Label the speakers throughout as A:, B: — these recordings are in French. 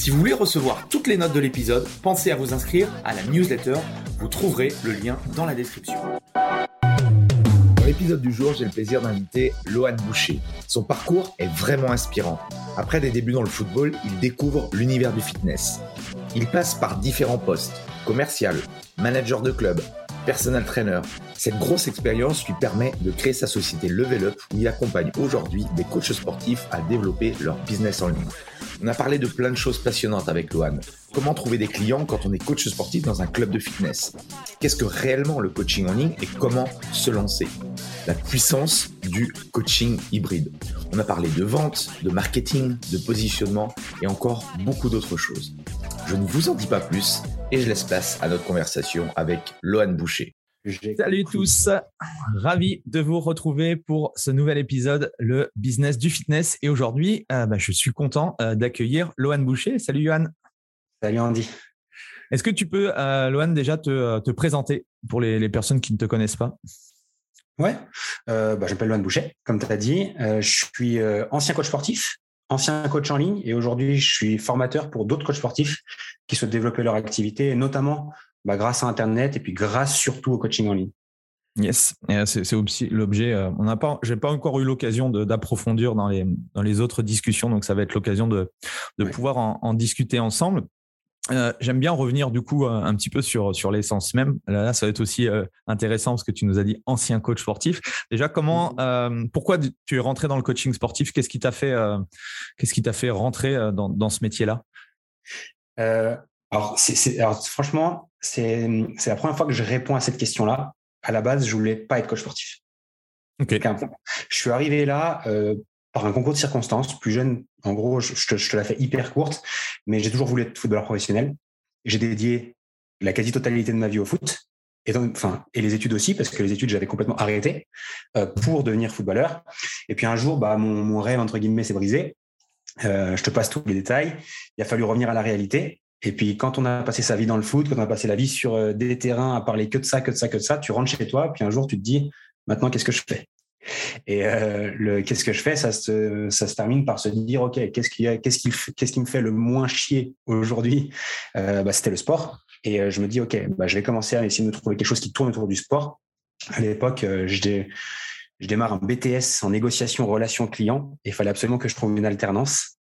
A: Si vous voulez recevoir toutes les notes de l'épisode, pensez à vous inscrire à la newsletter. Vous trouverez le lien dans la description. Dans l'épisode du jour, j'ai le plaisir d'inviter Lohan Boucher. Son parcours est vraiment inspirant. Après des débuts dans le football, il découvre l'univers du fitness. Il passe par différents postes commercial, manager de club, personal trainer. Cette grosse expérience lui permet de créer sa société Level Up où il accompagne aujourd'hui des coachs sportifs à développer leur business en ligne. On a parlé de plein de choses passionnantes avec Lohan. Comment trouver des clients quand on est coach sportif dans un club de fitness? Qu'est-ce que réellement le coaching en ligne et comment se lancer? La puissance du coaching hybride. On a parlé de vente, de marketing, de positionnement et encore beaucoup d'autres choses. Je ne vous en dis pas plus et je laisse place à notre conversation avec Lohan Boucher.
B: Salut tous, ravi de vous retrouver pour ce nouvel épisode, le business du fitness. Et aujourd'hui, euh, bah, je suis content euh, d'accueillir Lohan Boucher. Salut Johan.
C: Salut Andy.
B: Est-ce que tu peux, euh, Lohan, déjà te, présenter pour les, personnes qui ne te connaissent pas?
C: Ouais, bah, je m'appelle Lohan Boucher, comme tu as dit. je suis ancien coach sportif, ancien coach en ligne et aujourd'hui, je suis formateur pour d'autres coachs sportifs qui souhaitent développer leur activité, notamment bah, grâce à Internet et puis grâce surtout au coaching en ligne.
B: Yes, c'est aussi l'objet. Euh, on n'a pas, j'ai pas encore eu l'occasion d'approfondir dans les dans les autres discussions, donc ça va être l'occasion de de pouvoir en, discuter ensemble. Euh, j'aime bien revenir du coup un petit peu sur sur l'essence même. Là, ça va être aussi euh, intéressant parce que tu nous as dit ancien coach sportif. Déjà, comment, mm-hmm. pourquoi tu es rentré dans le coaching sportif? Qu'est-ce qui t'a fait, qu'est-ce qui t'a fait rentrer dans, dans ce métier-là?
C: Alors, c'est, alors, franchement, c'est, c'est la première fois que je réponds à cette question-là. À la base, je voulais pas être coach sportif.
B: Ok.
C: Je suis arrivé là euh, par un concours de circonstances. Plus jeune, en gros, je, te, la fais hyper courte, mais j'ai toujours voulu être footballeur professionnel. J'ai dédié la quasi-totalité de ma vie au foot. Et, les études aussi, parce que les études, j'avais complètement arrêté euh, pour devenir footballeur. Et puis un jour, bah, mon, mon rêve, entre guillemets, s'est brisé. Euh, je te passe tous les détails. Il a fallu revenir à la réalité. Et puis, quand on a passé sa vie dans le foot, quand on a passé la vie sur euh, des terrains à parler que de ça, que de ça, que de ça, tu rentres chez toi, puis un jour, tu te dis, maintenant, qu'est-ce que je fais? Et euh, qu'est-ce que je fais, ça se, termine par se dire, OK, qu'est-ce qui, qu'est-ce qu'est-ce qui me fait le moins chier aujourd'hui? Euh, bah, C'était le sport. Et euh, je me dis, OK, bah, je vais commencer à essayer de trouver quelque chose qui tourne autour du sport. À l'époque, euh, je, démarre un BTS en négociation relation client et il fallait absolument que je trouve une alternance.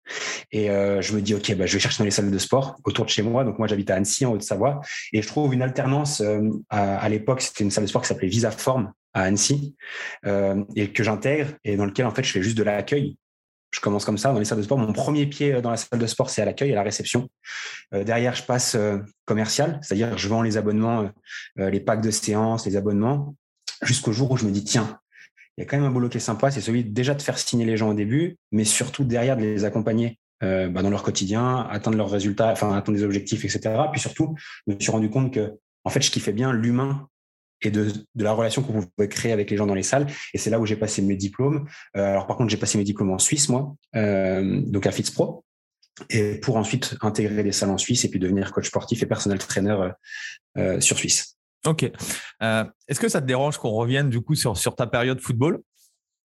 C: Et euh, je me dis, OK, bah, je vais chercher dans les salles de sport autour de chez moi. Donc, moi, j'habite à Annecy, en Haute-Savoie. Et je trouve une alternance. Euh, à, l'époque, c'était une salle de sport qui s'appelait Visaform à Annecy euh, et que j'intègre et dans lequel, en fait, je fais juste de l'accueil. Je commence comme ça dans les salles de sport. Mon premier pied dans la salle de sport, c'est à l'accueil, à la réception. derrière, je passe commercial, c'est-à-dire je vends les abonnements, les packs de séances, les abonnements, jusqu'au jour où je me dis, tiens, il y a quand même un boulot qui est sympa, c'est celui déjà de faire signer les gens au début, mais surtout derrière de les accompagner euh, bah, dans leur quotidien, atteindre leurs résultats, enfin atteindre des objectifs, etc. Puis surtout, je me suis rendu compte que en fait, je kiffais bien l'humain et de, la relation qu'on pouvait créer avec les gens dans les salles. Et c'est là où j'ai passé mes diplômes. Euh, alors par contre, j'ai passé mes diplômes en Suisse, moi, euh, donc à FitzPro, et pour ensuite intégrer les salles en Suisse et puis devenir coach sportif et personnel trainer sur Suisse.
B: Ok. Euh, est-ce que ça te dérange qu'on revienne du coup sur, sur ta période football?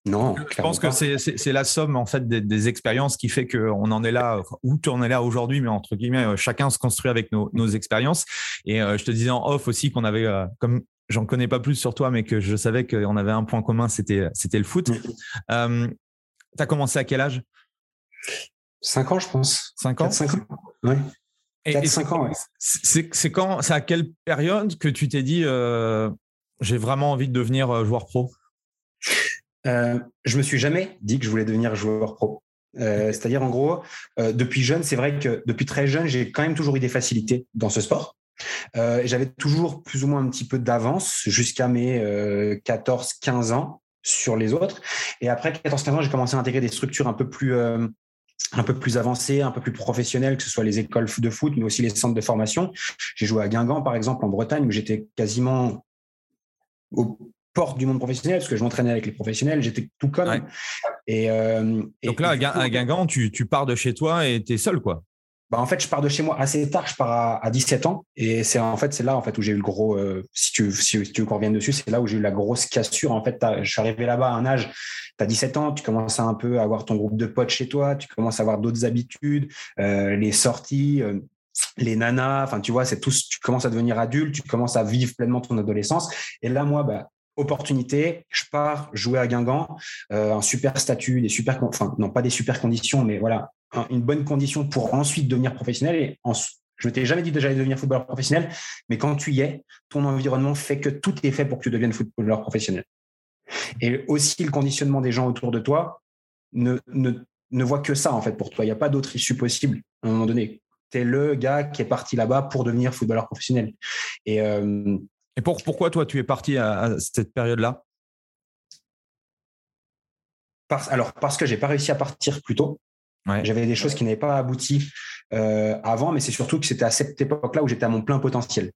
C: Non.
B: Je pense que c'est la somme en fait des, expériences qui fait qu'on en est là, où tu en es là aujourd'hui, mais entre guillemets, euh, chacun se construit avec nos, nos expériences. Et euh, je te disais en off aussi qu'on avait, comme j'en connais pas plus sur toi, mais que je savais qu'on avait un point commun, c'était le foot. Euh, tu as commencé à quel âge?
C: 5 ans, je pense.
B: 5 ans?
C: 5 ans, oui. 4-5 ans, ouais.
B: C'est quand, c'est à quelle période que tu t'es dit, euh, j'ai vraiment envie de devenir euh, joueur pro?
C: Euh, Je me suis jamais dit que je voulais devenir joueur pro. Euh, c'est-à-dire, en gros, depuis jeune, c'est vrai que depuis très jeune, j'ai quand même toujours eu des facilités dans ce sport. J'avais toujours plus ou moins un petit peu d'avance jusqu'à mes 14-15 ans sur les autres. Et après 14-15 ans, j'ai commencé à intégrer des structures un peu plus un peu plus avancées, un peu plus professionnelles, que ce soit les écoles de foot, mais aussi les centres de formation. J'ai joué à Guingamp, par exemple, en Bretagne, où j'étais quasiment aux portes du monde professionnel, parce que je m'entraînais avec les professionnels, j'étais tout comme.
B: Et, euh, Donc là, à Guingamp, tu, tu, pars de chez toi et tu es seul, quoi.
C: Bah, en fait, je pars de chez moi assez tard. Je pars à, 17 ans, et c'est en fait c'est là en fait où j'ai eu le gros. Euh, si tu si, tu veux qu'on revienne dessus, c'est là où j'ai eu la grosse cassure. En fait, je suis arrivé là-bas à un âge. Tu as 17 ans, tu commences un peu à avoir ton groupe de potes chez toi, tu commences à avoir d'autres habitudes, euh, les sorties. Euh, les nanas, enfin tu vois, c'est tout. Tu commences à devenir adulte, tu commences à vivre pleinement ton adolescence. Et là, moi, bah, opportunité, je pars jouer à Guingamp, un super statut, des super, enfin non pas des super conditions, mais voilà, une bonne condition pour ensuite devenir professionnel. Et en, je ne t'ai jamais dit que j'allais devenir footballeur professionnel, mais quand tu y es, ton environnement fait que tout est fait pour que tu deviennes footballeur professionnel. Et aussi, le conditionnement des gens autour de toi ne, ne, ne voit que ça, en fait, pour toi. Il n'y a pas d'autre issue possible à un moment donné. Tu es le gars qui est parti là-bas pour devenir footballeur professionnel. Et,
B: euh, Et pour, pourquoi, toi, tu es parti à, cette période-là?
C: Alors, parce que j'ai pas réussi à partir plus tôt. J'avais des choses qui n'avaient pas abouti euh, avant, mais c'est surtout que c'était à cette époque-là où j'étais à mon plein potentiel.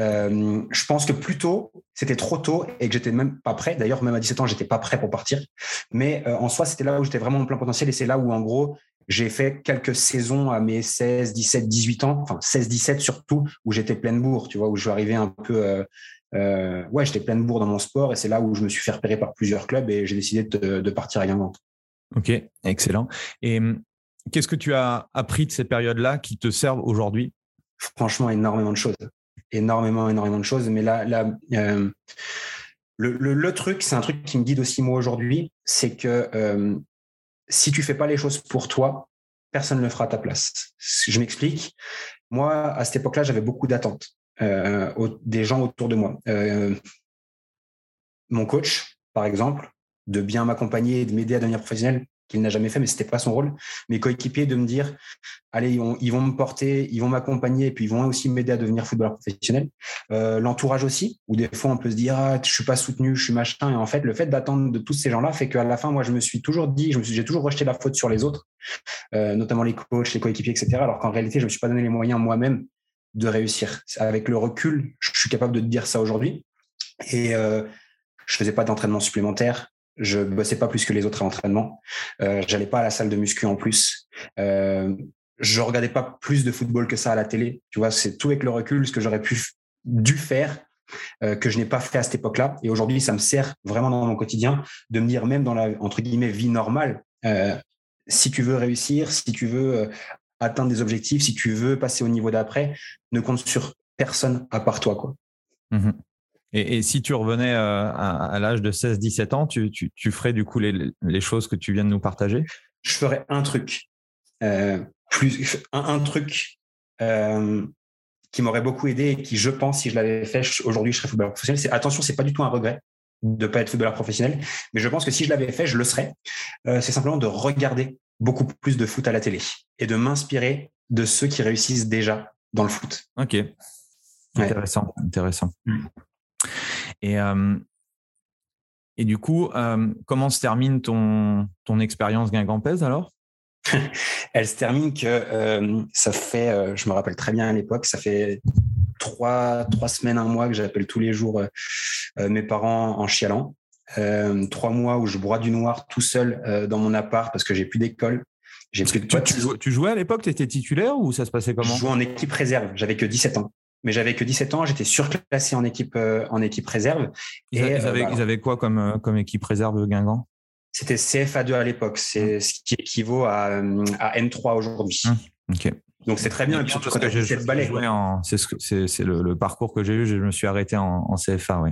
C: Euh, je pense que plus tôt, c'était trop tôt et que j'étais même pas prêt. D'ailleurs, même à 17 ans, j'étais pas prêt pour partir. Mais euh, en soi, c'était là où j'étais vraiment mon plein potentiel et c'est là où, en gros, j'ai fait quelques saisons à mes 16, 17, 18 ans, enfin 16, 17 surtout, où j'étais pleine bourre, tu vois, où je suis arrivé un peu. ouais, j'étais pleine bourre dans mon sport et c'est là où je me suis fait repérer par plusieurs clubs et j'ai décidé de, de partir à Guingamp.
B: Ok, excellent. Et hum, qu'est-ce que tu as appris de ces périodes-là qui te servent aujourd'hui?
C: Franchement, énormément de choses. Énormément, énormément de choses. Mais là, là euh, le, truc, c'est un truc qui me guide aussi moi aujourd'hui, c'est que euh, si tu fais pas les choses pour toi, personne ne le fera à ta place. Je m'explique. Moi, à cette époque-là, j'avais beaucoup d'attentes euh, des gens autour de moi. mon coach, par exemple, de bien m'accompagner et de m'aider à devenir professionnel, qu'il n'a jamais fait, mais c'était pas son rôle. Mes coéquipiers de me dire, allez, ils vont, me porter, ils vont m'accompagner, et puis ils vont aussi m'aider à devenir footballeur professionnel. Euh, l'entourage aussi, où des fois on peut se dire, ah, je suis pas soutenu, je suis machin. Et en fait, le fait d'attendre de tous ces gens-là fait qu'à la fin, moi, je me suis toujours dit, je suis, j'ai toujours rejeté la faute sur les autres, euh, notamment les coachs, les coéquipiers, etc. Alors qu'en réalité, je me suis pas donné les moyens moi-même de réussir. Avec le recul, je suis capable de te dire ça aujourd'hui. Et euh, je faisais pas d'entraînement supplémentaire je bossais pas plus que les autres à l'entraînement. Euh, J'allais pas à la salle de muscu en plus. Euh, je regardais pas plus de football que ça à la télé. Tu vois, c'est tout avec le recul ce que j'aurais pu dû faire euh, que je n'ai pas fait à cette époque-là. Et aujourd'hui, ça me sert vraiment dans mon quotidien de me dire même dans la entre guillemets vie normale, si tu veux réussir, si tu veux atteindre des objectifs, si tu veux passer au niveau d'après, ne compte sur personne à part toi, quoi.
B: Mmh et, si tu revenais euh, à, l'âge de 16-17 ans, tu, ferais du coup les, choses que tu viens de nous partager?
C: Je ferais un truc. Euh, plus, un, truc euh, qui m'aurait beaucoup aidé et qui, je pense, si je l'avais fait, aujourd'hui, je serais footballeur professionnel. C'est, attention, c'est pas du tout un regret de ne pas être footballeur professionnel, mais je pense que si je l'avais fait, je le serais. c'est simplement de regarder beaucoup plus de foot à la télé et de m'inspirer de ceux qui réussissent déjà dans le foot.
B: Ok. Intéressant, intéressant. Mm. Et, euh, et du coup, euh, comment se termine ton, ton expérience guingampèse alors?
C: Elle se termine que euh, ça fait, je me rappelle très bien à l'époque, ça fait trois, trois semaines, un mois que j'appelle tous les jours mes parents en chialant. trois mois où je broie du noir tout seul dans mon appart parce que j'ai plus d'école.
B: J'ai plus de tu, tu, jouais à l'époque, tu étais titulaire ou ça se passait comment?
C: Je jouais en équipe réserve, j'avais que 17 ans mais j'avais que 17 ans, j'étais surclassé en équipe, euh, en équipe réserve.
B: Ils, et, euh, avaient, ils, avaient, quoi comme, euh, comme équipe réserve Guingamp?
C: C'était CFA2 à l'époque, c'est mmh. ce qui équivaut à, à N3 aujourd'hui.
B: Mmh. Ok.
C: Donc c'est très bien. Et
B: puis surtout quand as cette balai. C'est ce c'est le, le, parcours que j'ai eu. Je me suis arrêté en, en CFA, oui.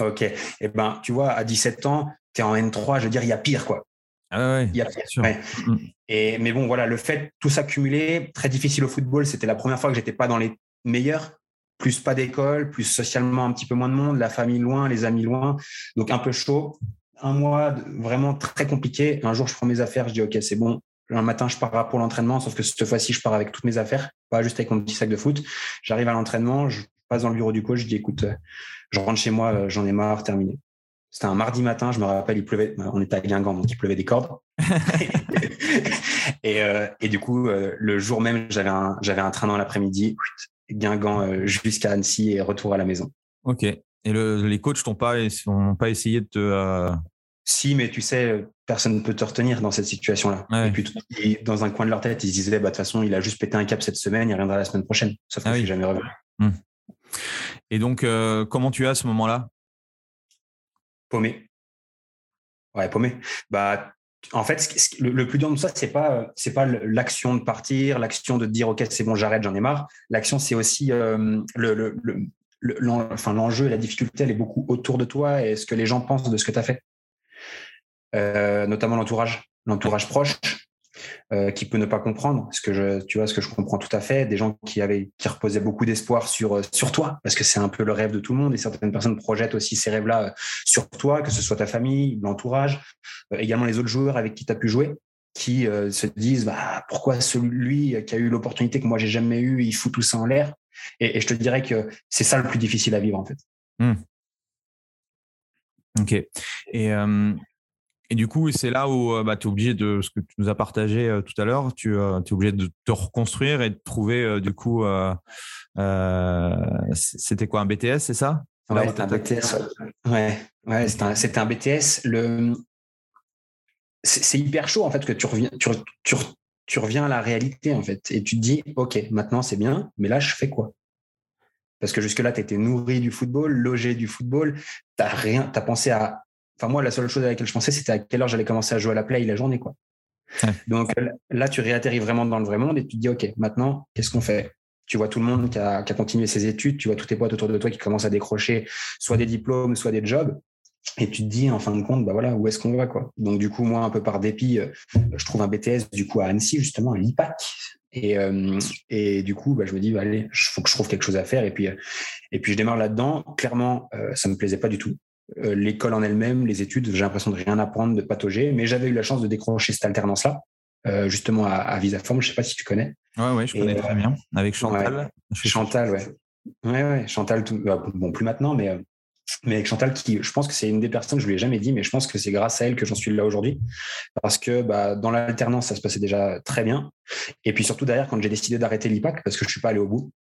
C: Ok. Et eh ben, tu vois, à 17 ans, tu es en N3, je veux dire, il y a pire, quoi.
B: Ah ouais, il y a
C: pire. Mm. Et, mais bon, voilà, le fait, tout ça cumulé, très difficile au football. C'était la première fois que j'étais pas dans les meilleurs. Plus pas d'école, plus socialement un petit peu moins de monde, la famille loin, les amis loin. Donc un peu chaud. Un mois vraiment très compliqué. Un jour, je prends mes affaires, je dis, OK, c'est bon, un matin, je pars pour l'entraînement, sauf que cette fois-ci, je pars avec toutes mes affaires, pas juste avec mon petit sac de foot. J'arrive à l'entraînement, je passe dans le bureau du coach, je dis écoute, euh, je rentre chez moi, euh, j'en ai marre, terminé. C'était un mardi matin, je me rappelle, il pleuvait, on était à Guingamp, donc il pleuvait des cordes. Euh, et, du coup, le jour même, j'avais un, j'avais un train dans l'après-midi, Guingamp jusqu'à Annecy et retour à la maison.
B: Ok. Et les coachs n'ont pas, pas essayé de te,
C: si, mais tu sais, personne ne peut te retenir dans cette situation-là. Et puis, dans un coin de leur tête, ils se disaient, bah, de toute façon, il a juste pété un cap cette semaine, il reviendra la semaine prochaine. Sauf que ah jamais revenu. Hmm.
B: Et donc, euh, comment tu as à ce moment-là?
C: Paumé. Ouais, paumé. Bah, en fait, le, plus dur de ça, c'est pas, c'est pas l'action de partir, l'action de dire, OK, c'est bon, j'arrête, j'en ai marre. L'action, c'est aussi euh, le, l'enjeu la difficulté, elle est beaucoup autour de toi et ce que les gens pensent de ce que tu as fait. Euh, notamment l'entourage, l'entourage proche, euh, qui peut ne pas comprendre, ce que je, tu vois, ce que je comprends tout à fait, des gens qui avaient, qui reposaient beaucoup d'espoir sur euh, sur toi, parce que c'est un peu le rêve de tout le monde, et certaines personnes projettent aussi ces rêves-là sur toi, que ce soit ta famille, l'entourage, également les autres joueurs avec qui tu as pu jouer, qui se disent bah, pourquoi celui qui a eu l'opportunité que moi j'ai jamais eu, il fout tout ça en l'air? Et, je te dirais que c'est ça le plus difficile à vivre en fait.
B: Mmh. Ok. Et et du coup, c'est là où euh, bah, tu es obligé de ce que tu nous as partagé euh, tout à l'heure, tu euh, es obligé de te reconstruire et de trouver du coup, c'était quoi un BTS, c'est ça?
C: Ouais, c'était un BTS. Ouais, ouais c'était un, BTS. Le... C'est hyper chaud en fait que tu reviens, tu, tu, tu reviens à la réalité en fait et tu te dis, ok, maintenant c'est bien, mais là je fais quoi? Parce que jusque là, tu étais nourri du football, logé du football, tu as rien, tu as pensé à Enfin, moi, la seule chose à laquelle je pensais, c'était à quelle heure j'allais commencer à jouer à la play la journée. Quoi. Donc là, tu réatterris vraiment dans le vrai monde et tu te dis, OK, maintenant, qu'est-ce qu'on fait? Tu vois tout le monde qui a, continué ses études, tu vois tous tes potes autour de toi qui commencent à décrocher soit des diplômes, soit des jobs. Et tu te dis, en fin de compte, bah voilà, où est-ce qu'on va quoi? Donc du coup, moi, un peu par dépit, euh, je trouve un BTS du coup à Annecy, justement, à l'IPAC. Et, euh, et du coup, bah, je me dis, bah, allez, il faut que je trouve quelque chose à faire. Et puis, euh, et puis je démarre là-dedans. Clairement, ça me plaisait pas du tout. Euh, l'école en elle-même, les études, j'ai l'impression de rien apprendre, de patauger, mais j'avais eu la chance de décrocher cette alternance-là, euh, justement à, à Visaform, je ne sais pas si tu connais.
B: Oui, ouais, je connais très euh, bien, avec Chantal.
C: Chantal, ouais. Ouais, ouais, Chantal, bah, bon, plus maintenant, mais, mais avec Chantal, qui, je pense que c'est une des personnes, je ne lui ai jamais dit, mais je pense que c'est grâce à elle que j'en suis là aujourd'hui. Parce que bah, dans l'alternance, ça se passait déjà très bien. Et puis surtout derrière, quand j'ai décidé d'arrêter l'IPAC, parce que je ne suis pas allé au bout,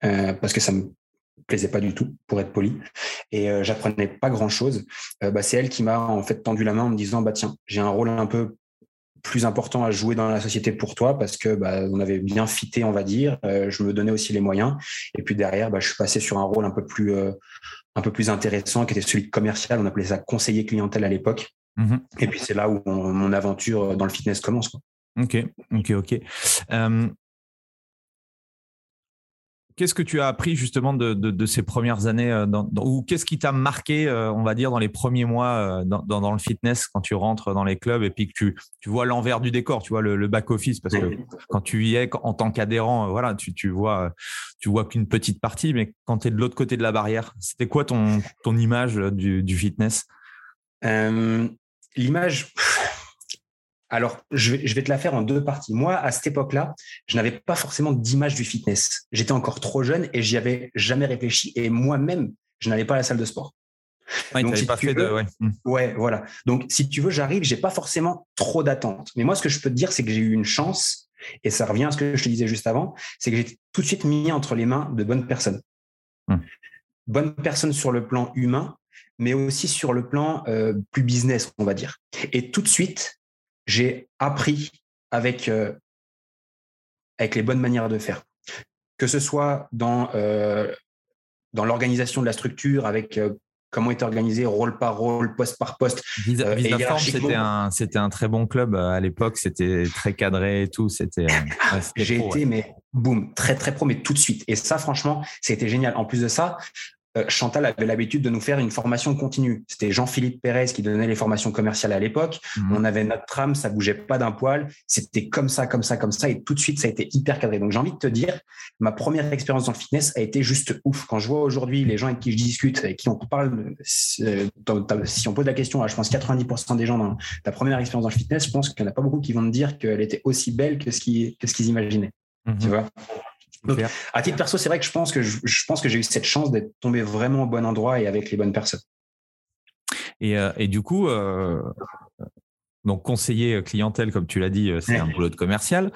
C: parce que ça me plaisait pas du tout, pour être poli. Et euh, j'apprenais pas grand chose. Euh, bah, c'est elle qui m'a en fait tendu la main en me disant bah tiens, j'ai un rôle un peu plus important à jouer dans la société pour toi parce que bah, on avait bien fité, on va dire. Euh, je me donnais aussi les moyens. Et puis derrière, bah, je suis passé sur un rôle un peu plus un peu plus intéressant qui était celui de commercial. On appelait ça conseiller clientèle à l'époque. Mmh Et puis c'est là où mon aventure dans le fitness commence. Quoi.
B: Ok, ok, ok. Qu'est-ce que tu as appris justement de, ces premières années euh, ou qu'est-ce qui t'a marqué, euh, on va dire, dans les premiers mois euh, dans, le fitness quand tu rentres dans les clubs et puis que tu, vois l'envers du décor, tu vois le, back-office parce que quand tu y es en tant qu'adhérent, voilà, tu, vois, tu vois qu'une petite partie, mais quand tu es de l'autre côté de la barrière, c'était quoi ton, ton image du, du fitness?
C: L'image, alors, je vais, te la faire en deux parties. Moi, à cette époque-là, je n'avais pas forcément d'image du fitness. J'étais encore trop jeune et j'y avais jamais réfléchi. Et moi-même, je n'allais pas à la salle de sport.
B: Donc, pas fait de,
C: hmm. ouais. voilà. Donc, si tu veux, j'arrive, j'ai pas forcément trop d'attentes. Mais moi, ce que je peux te dire, c'est que j'ai eu une chance, et ça revient à ce que je te disais juste avant, c'est que j'ai tout de suite mis entre les mains de bonnes personnes. Hmm. Bonnes personnes sur le plan humain, mais aussi sur le plan euh, plus business, on va dire. Et tout de suite, j'ai appris avec, euh, avec les bonnes manières de faire. Que ce soit dans, euh, dans l'organisation de la structure, avec euh, comment était organisé rôle par rôle, poste par poste.
B: Visa, c'était un, c'était un très bon club à l'époque. C'était très cadré et tout. C'était.
C: J'ai été, mais boum, très très pro, mais tout de suite. Et ça, franchement, c'était génial. En plus de ça, Chantal avait l'habitude de nous faire une formation continue. C'était Jean-Philippe Pérez qui donnait les formations commerciales à l'époque. Mhm. On avait notre trame, ça bougeait pas d'un poil. C'était comme ça, comme ça, comme ça. Et tout de suite, ça a été hyper cadré. Donc, j'ai envie de te dire, ma première expérience dans le fitness a été juste ouf. Quand je vois aujourd'hui les gens avec qui je discute, avec qui on parle, euh, si on pose la question à, je pense, 90% des gens dans ta première expérience dans le fitness, je pense qu'il n'y en a pas beaucoup qui vont te dire qu'elle était aussi belle que ce qu'ils imaginaient. Tu mhm. Vois à titre perso, c'est vrai que je pense que je, pense que j'ai eu cette chance d'être tombé vraiment au bon endroit et avec les bonnes personnes.
B: Et, euh, du coup, euh, donc conseiller clientèle, comme tu l'as dit, euh, c'est un boulot de commercial.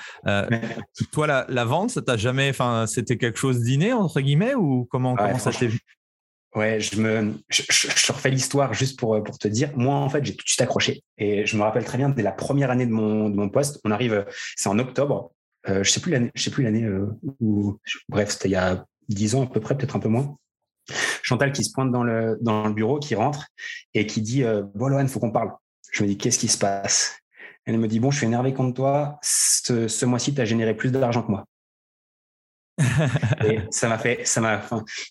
B: Toi, la, vente, ça t'a jamais, enfin, c'était quelque chose d'inné entre guillemets ou comment, comment ça t'est vu?
C: Ouais, je me, je, refais l'histoire juste pour pour te dire. Moi, en fait, j'ai tout de suite accroché et je me rappelle très bien dès la première année de mon de mon poste. On arrive, c'est en octobre. Euh, je sais plus l'année, je sais plus l'année euh, où, bref, c'était il y a dix ans à peu près, peut-être un peu moins. Chantal qui se pointe dans le dans le bureau, qui rentre et qui dit euh, bon Lohan, faut qu'on parle. Je me dis qu'est-ce qui se passe? Elle me dit bon, je suis énervé contre toi. Ce, ce mois-ci, tu as généré plus d'argent que moi. et ça m'a fait, ça m'a,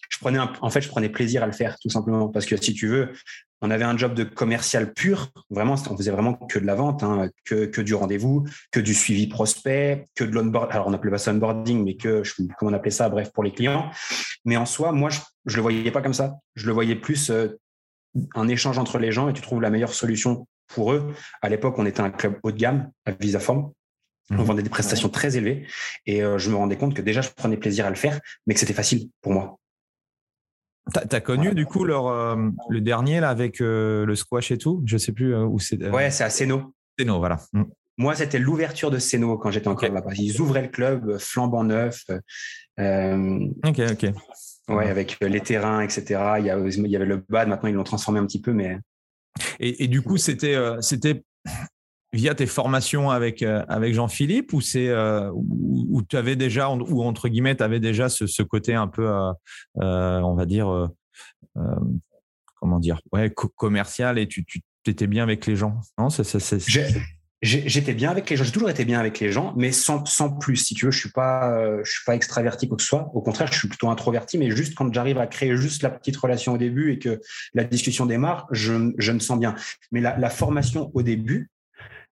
C: je prenais en fait, je prenais plaisir à le faire tout simplement parce que si tu veux, on avait un job de commercial pur, vraiment, on faisait vraiment que de la vente, hein, que, que du rendez-vous, que du suivi prospect, que de l'onboarding. Alors on appelait pas ça onboarding, mais que je comment on appelait ça, bref, pour les clients. Mais en soi, moi, je, je le voyais pas comme ça. Je le voyais plus euh, un échange entre les gens et tu trouves la meilleure solution pour eux. À l'époque, on était un club haut de gamme à Visaform. On mhm. vendait des prestations très élevées et euh, je me rendais compte que déjà je prenais plaisir à le faire, mais que c'était facile pour moi.
B: T'as as connu du coup leur, euh, le dernier là avec euh, le squash et tout? Je sais plus où c'est.
C: Ouais, c'est à Seno.
B: Seno, voilà. Mm.
C: Moi, c'était l'ouverture de Seno quand j'étais encore là-bas. Ils ouvraient le club flambant neuf.
B: ok, ok.
C: Ouais, avec les terrains, etc. Il y, avait le bad. Maintenant, ils l'ont transformé un petit peu, mais.
B: Et, et du coup, c'était c'était via tes formations avec, euh, avec Jean-Philippe ou c'est euh, où, tu avais déjà ou entre guillemets tu avais déjà ce, côté un peu euh, on va dire comment dire ouais commercial et tu, tu étais bien avec les gens non?
C: J'étais bien avec les gens, j'ai toujours été bien avec les gens, mais sans, sans plus. Si tu veux, je suis pas, je suis pas extraverti quoi que ce soit. Au contraire, je suis plutôt introverti, mais juste quand j'arrive à créer juste la petite relation au début et que la discussion démarre, je, je me sens bien. Mais la, la formation au début,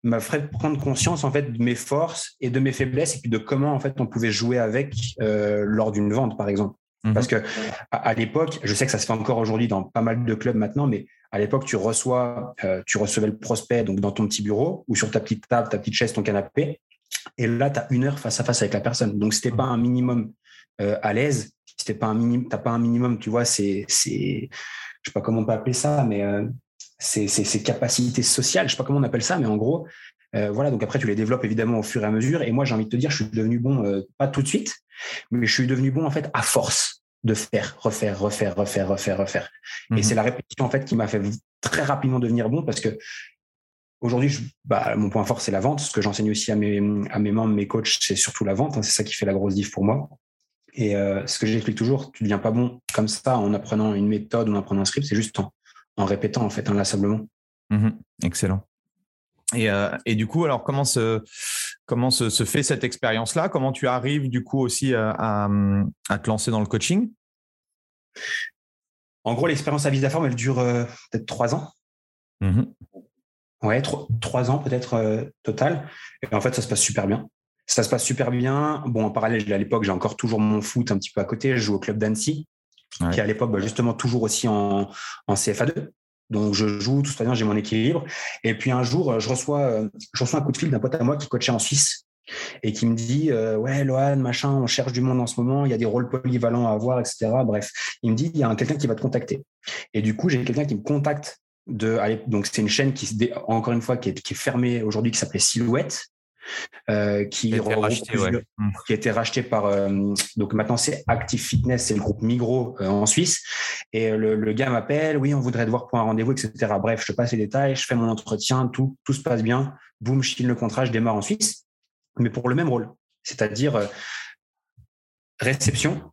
C: m'a fait prendre conscience en fait de mes forces et de mes faiblesses et puis de comment en fait on pouvait jouer avec euh, lors d'une vente par exemple. Mhm. Parce que à, l'époque, je sais que ça se fait encore aujourd'hui dans pas mal de clubs maintenant, mais à l'époque tu reçois, euh, tu recevais le prospect donc dans ton petit bureau ou sur ta petite table, ta petite chaise, ton canapé, et là tu as une heure face à face avec la personne. Donc c'était pas un minimum euh, à l'aise, c'était pas un minimum, t'as pas un minimum, tu vois, c'est c'est je sais pas comment on peut appeler ça, mais ces, capacités sociales, je sais pas comment on appelle ça, mais en gros, euh, voilà. Donc après, tu les développes évidemment au fur et à mesure. Et moi, j'ai envie de te dire, je suis devenu bon, euh, pas tout de suite, mais je suis devenu bon en fait à force de faire, refaire, refaire, refaire, refaire, refaire. Et mhm. c'est la répétition en fait qui m'a fait très rapidement devenir bon parce que aujourd'hui, bah, mon point fort c'est la vente. Ce que j'enseigne aussi à mes à mes membres, mes coachs, c'est surtout la vente. Hein. c'est ça qui fait la grosse diff pour moi. Et euh, ce que j'explique toujours, tu ne deviens pas bon comme ça en apprenant une méthode ou en apprenant un script, c'est juste temps en répétant en fait inlassablement.
B: Mhm. excellent. Et, euh, et, du coup, alors comment se comment se, fait cette expérience-là? Comment tu arrives du coup aussi à, à, te lancer dans le coaching?
C: En gros, l'expérience à Visaform, elle dure euh, peut-être trois ans. Mmh ouais, trois ans peut-être euh, total. Et en fait, ça se passe super bien. Ça se passe super bien. Bon, en parallèle, à l'époque, j'ai encore toujours mon foot un petit peu à côté. Je joue au club d'Annecy, qui à l'époque, bah, justement, toujours aussi en, en CFA2. Donc je joue, tout se bien, j'ai mon équilibre. Et puis un jour, je reçois, je reçois un coup de fil d'un pote à moi qui coachait en Suisse et qui me dit euh, ouais Lohan machin on cherche du monde en ce moment il y a des rôles polyvalents à avoir etc bref il me dit il y a quelqu'un qui va te contacter et du coup j'ai quelqu'un qui me contacte de donc c'est une chaîne qui encore une fois qui est, qui est fermée aujourd'hui qui s'appelait Silhouette euh, qui, a racheté, mmh. qui, a été racheté par euh, donc maintenant c'est Active Fitness, c'est le groupe Migros euh, en Suisse. Et le, gars m'appelle, oui, on voudrait te voir pour un rendez-vous, etc. Bref, je te passe les détails, je fais mon entretien, tout, tout se passe bien. Boum, je signe le contrat, je démarre en Suisse, mais pour le même rôle, c'est-à-dire réception,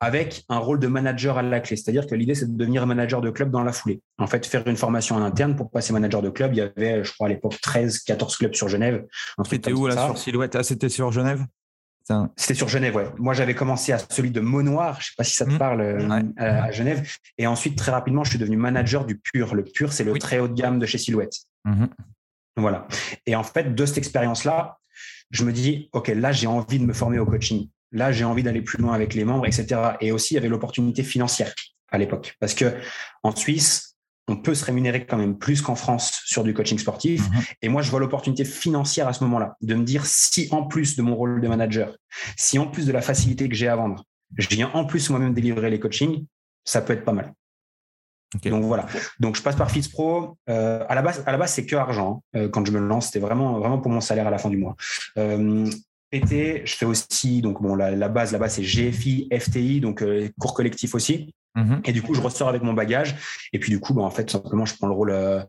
C: avec un rôle de manager à la clé. C'est-à-dire que l'idée, c'est de devenir manager de club dans la foulée. En fait, faire une formation en interne pour passer manager de club. Il y avait, je crois, à l'époque, 13, 14 clubs sur Genève.
B: C'était où, là, sur Silhouette? Ah, c'était sur Genève?
C: C'était sur Genève, ouais. Moi, j'avais commencé à celui de Monoir, je sais pas si ça te mmh. parle, euh, à, Genève. Et ensuite, très rapidement, je suis devenu manager du Pur. Le Pur, c'est le très haut de gamme de chez Silhouette. Mmh. Voilà. Et en fait, de cette expérience-là, je me dis, OK, là, j'ai envie de me former au coaching. Là, j'ai envie d'aller plus loin avec les membres, etc. Et aussi, il y avait l'opportunité financière à l'époque. Parce que en Suisse, on peut se rémunérer quand même plus qu'en France sur du coaching sportif. Mhm. Et moi, je vois l'opportunité financière à ce moment-là, de me dire si en plus de mon rôle de manager, si en plus de la facilité que j'ai à vendre, je viens en plus moi-même délivrer les coachings, ça peut être pas mal. Donc voilà. Donc je passe par FitzPro. Euh, à la base, à la base, c'est que argent. Hein. Euh, quand je me lance, c'était vraiment, vraiment pour mon salaire à la fin du mois. Euh, PT, je fais aussi donc bon la, la base là-bas c'est GFI, FTI donc euh, cours collectif aussi. Mhm. Et du coup je ressors avec mon bagage et puis du coup bah, en fait simplement je prends le rôle euh,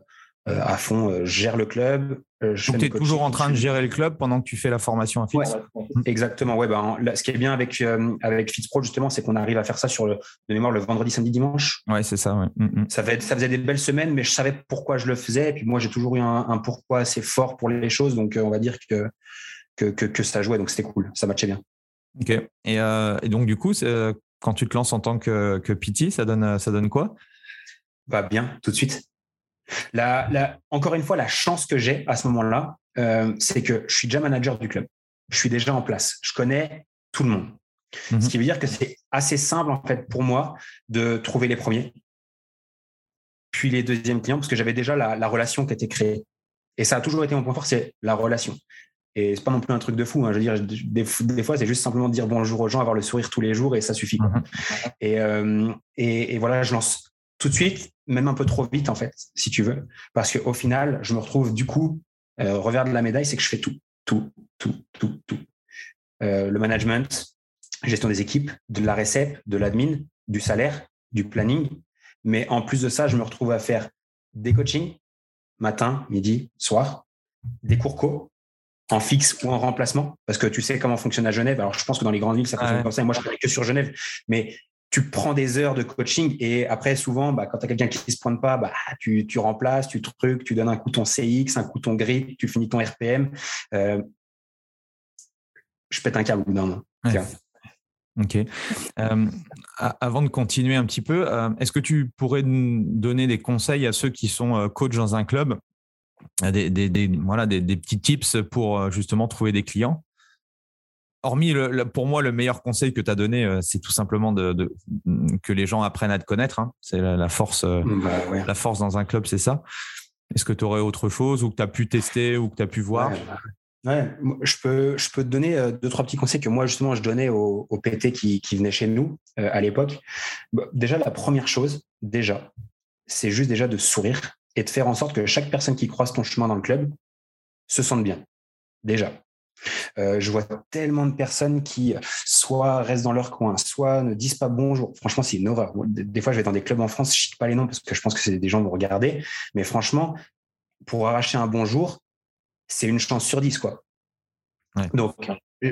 C: euh, à fond, je gère le club.
B: Je donc tu es toujours en train de gérer le club pendant que tu fais la formation à Fitz.
C: exactement. Ouais, bah, ce qui est bien avec avec FitzPro justement, c'est qu'on arrive à faire ça sur le de mémoire le vendredi, samedi, dimanche.
B: Ouais, c'est ça. Ouais. Mm, mm.
C: Ça, fait, ça faisait des belles semaines, mais je savais pourquoi je le faisais. Et puis moi, j'ai toujours eu un, un pourquoi assez fort pour les choses. Donc on va dire que que, ça jouait. Donc c'était cool, ça matchait bien.
B: Ok. Et, euh, donc du coup, euh, quand tu te lances en tant que, que PT, ça donne, ça donne quoi?
C: Bah bien, tout de suite. La, encore une fois, la chance que j'ai à ce moment-là, euh, c'est que je suis déjà manager du club. Je suis déjà en place. Je connais tout le monde. Mhm. Ce qui veut dire que c'est assez simple en fait pour moi de trouver les premiers, puis les deuxièmes clients, parce que j'avais déjà la, la relation qui était créée. Et ça a toujours été mon point fort, c'est la relation. Et c'est pas non plus un truc de fou. Hein. Je veux dire, des, fois, c'est juste simplement dire bonjour aux gens, avoir le sourire tous les jours et ça suffit. Mhm. Euh, et, et, voilà, je lance tout de suite, même un peu trop vite en fait, si tu veux, parce qu'au final, je me retrouve du coup euh, revers de la médaille, c'est que je fais tout, tout, tout, tout, tout. Euh, le management, gestion des équipes, de la recette, de l'admin, du salaire, du planning. Mais en plus de ça, je me retrouve à faire des coachings matin, midi, soir, des cours co, en fixe ou en remplacement Parce que tu sais comment fonctionne à Genève. Alors, je pense que dans les grandes villes, ça fonctionne comme ça. Et moi, je travaille que sur Genève. Mais tu prends des heures de coaching et après, souvent, bah, quand tu as quelqu'un qui ne se pointe pas, bah, tu, tu, remplaces, tu trucs, tu donnes un coup ton CX, un coup ton grip, tu finis ton RPM. Euh, je pète un câble d'un moment.
B: Ok. Euh, avant de continuer un petit peu, euh, est-ce que tu pourrais donner des conseils à ceux qui sont coachs dans un club? Des, voilà, des, petits tips pour euh, justement trouver des clients Hormis, le, pour moi, le meilleur conseil que tu as donné, euh, c'est tout simplement de, que les gens apprennent à te connaître. Hein. C'est la, force, euh, bah, la force dans un club, c'est ça. Est-ce que tu aurais autre chose ou que tu as pu tester ou que tu as pu voir?
C: Ouais, je peux, je peux te donner deux, trois petits conseils que moi, justement, je donnais aux, PT qui, qui, venaient chez nous à l'époque. Bah, déjà, la première chose, déjà, c'est juste déjà de sourire et de faire en sorte que chaque personne qui croise ton chemin dans le club se sente bien, déjà. Euh, je vois tellement de personnes qui soit restent dans leur coin, soit ne disent pas bonjour. Franchement, c'est une horreur. Des fois, je vais dans des clubs en France, je ne pas les noms parce que je pense que c'est des gens qui vont regarder. Mais franchement, pour arracher un bonjour, c'est une chance sur dix, quoi. Donc,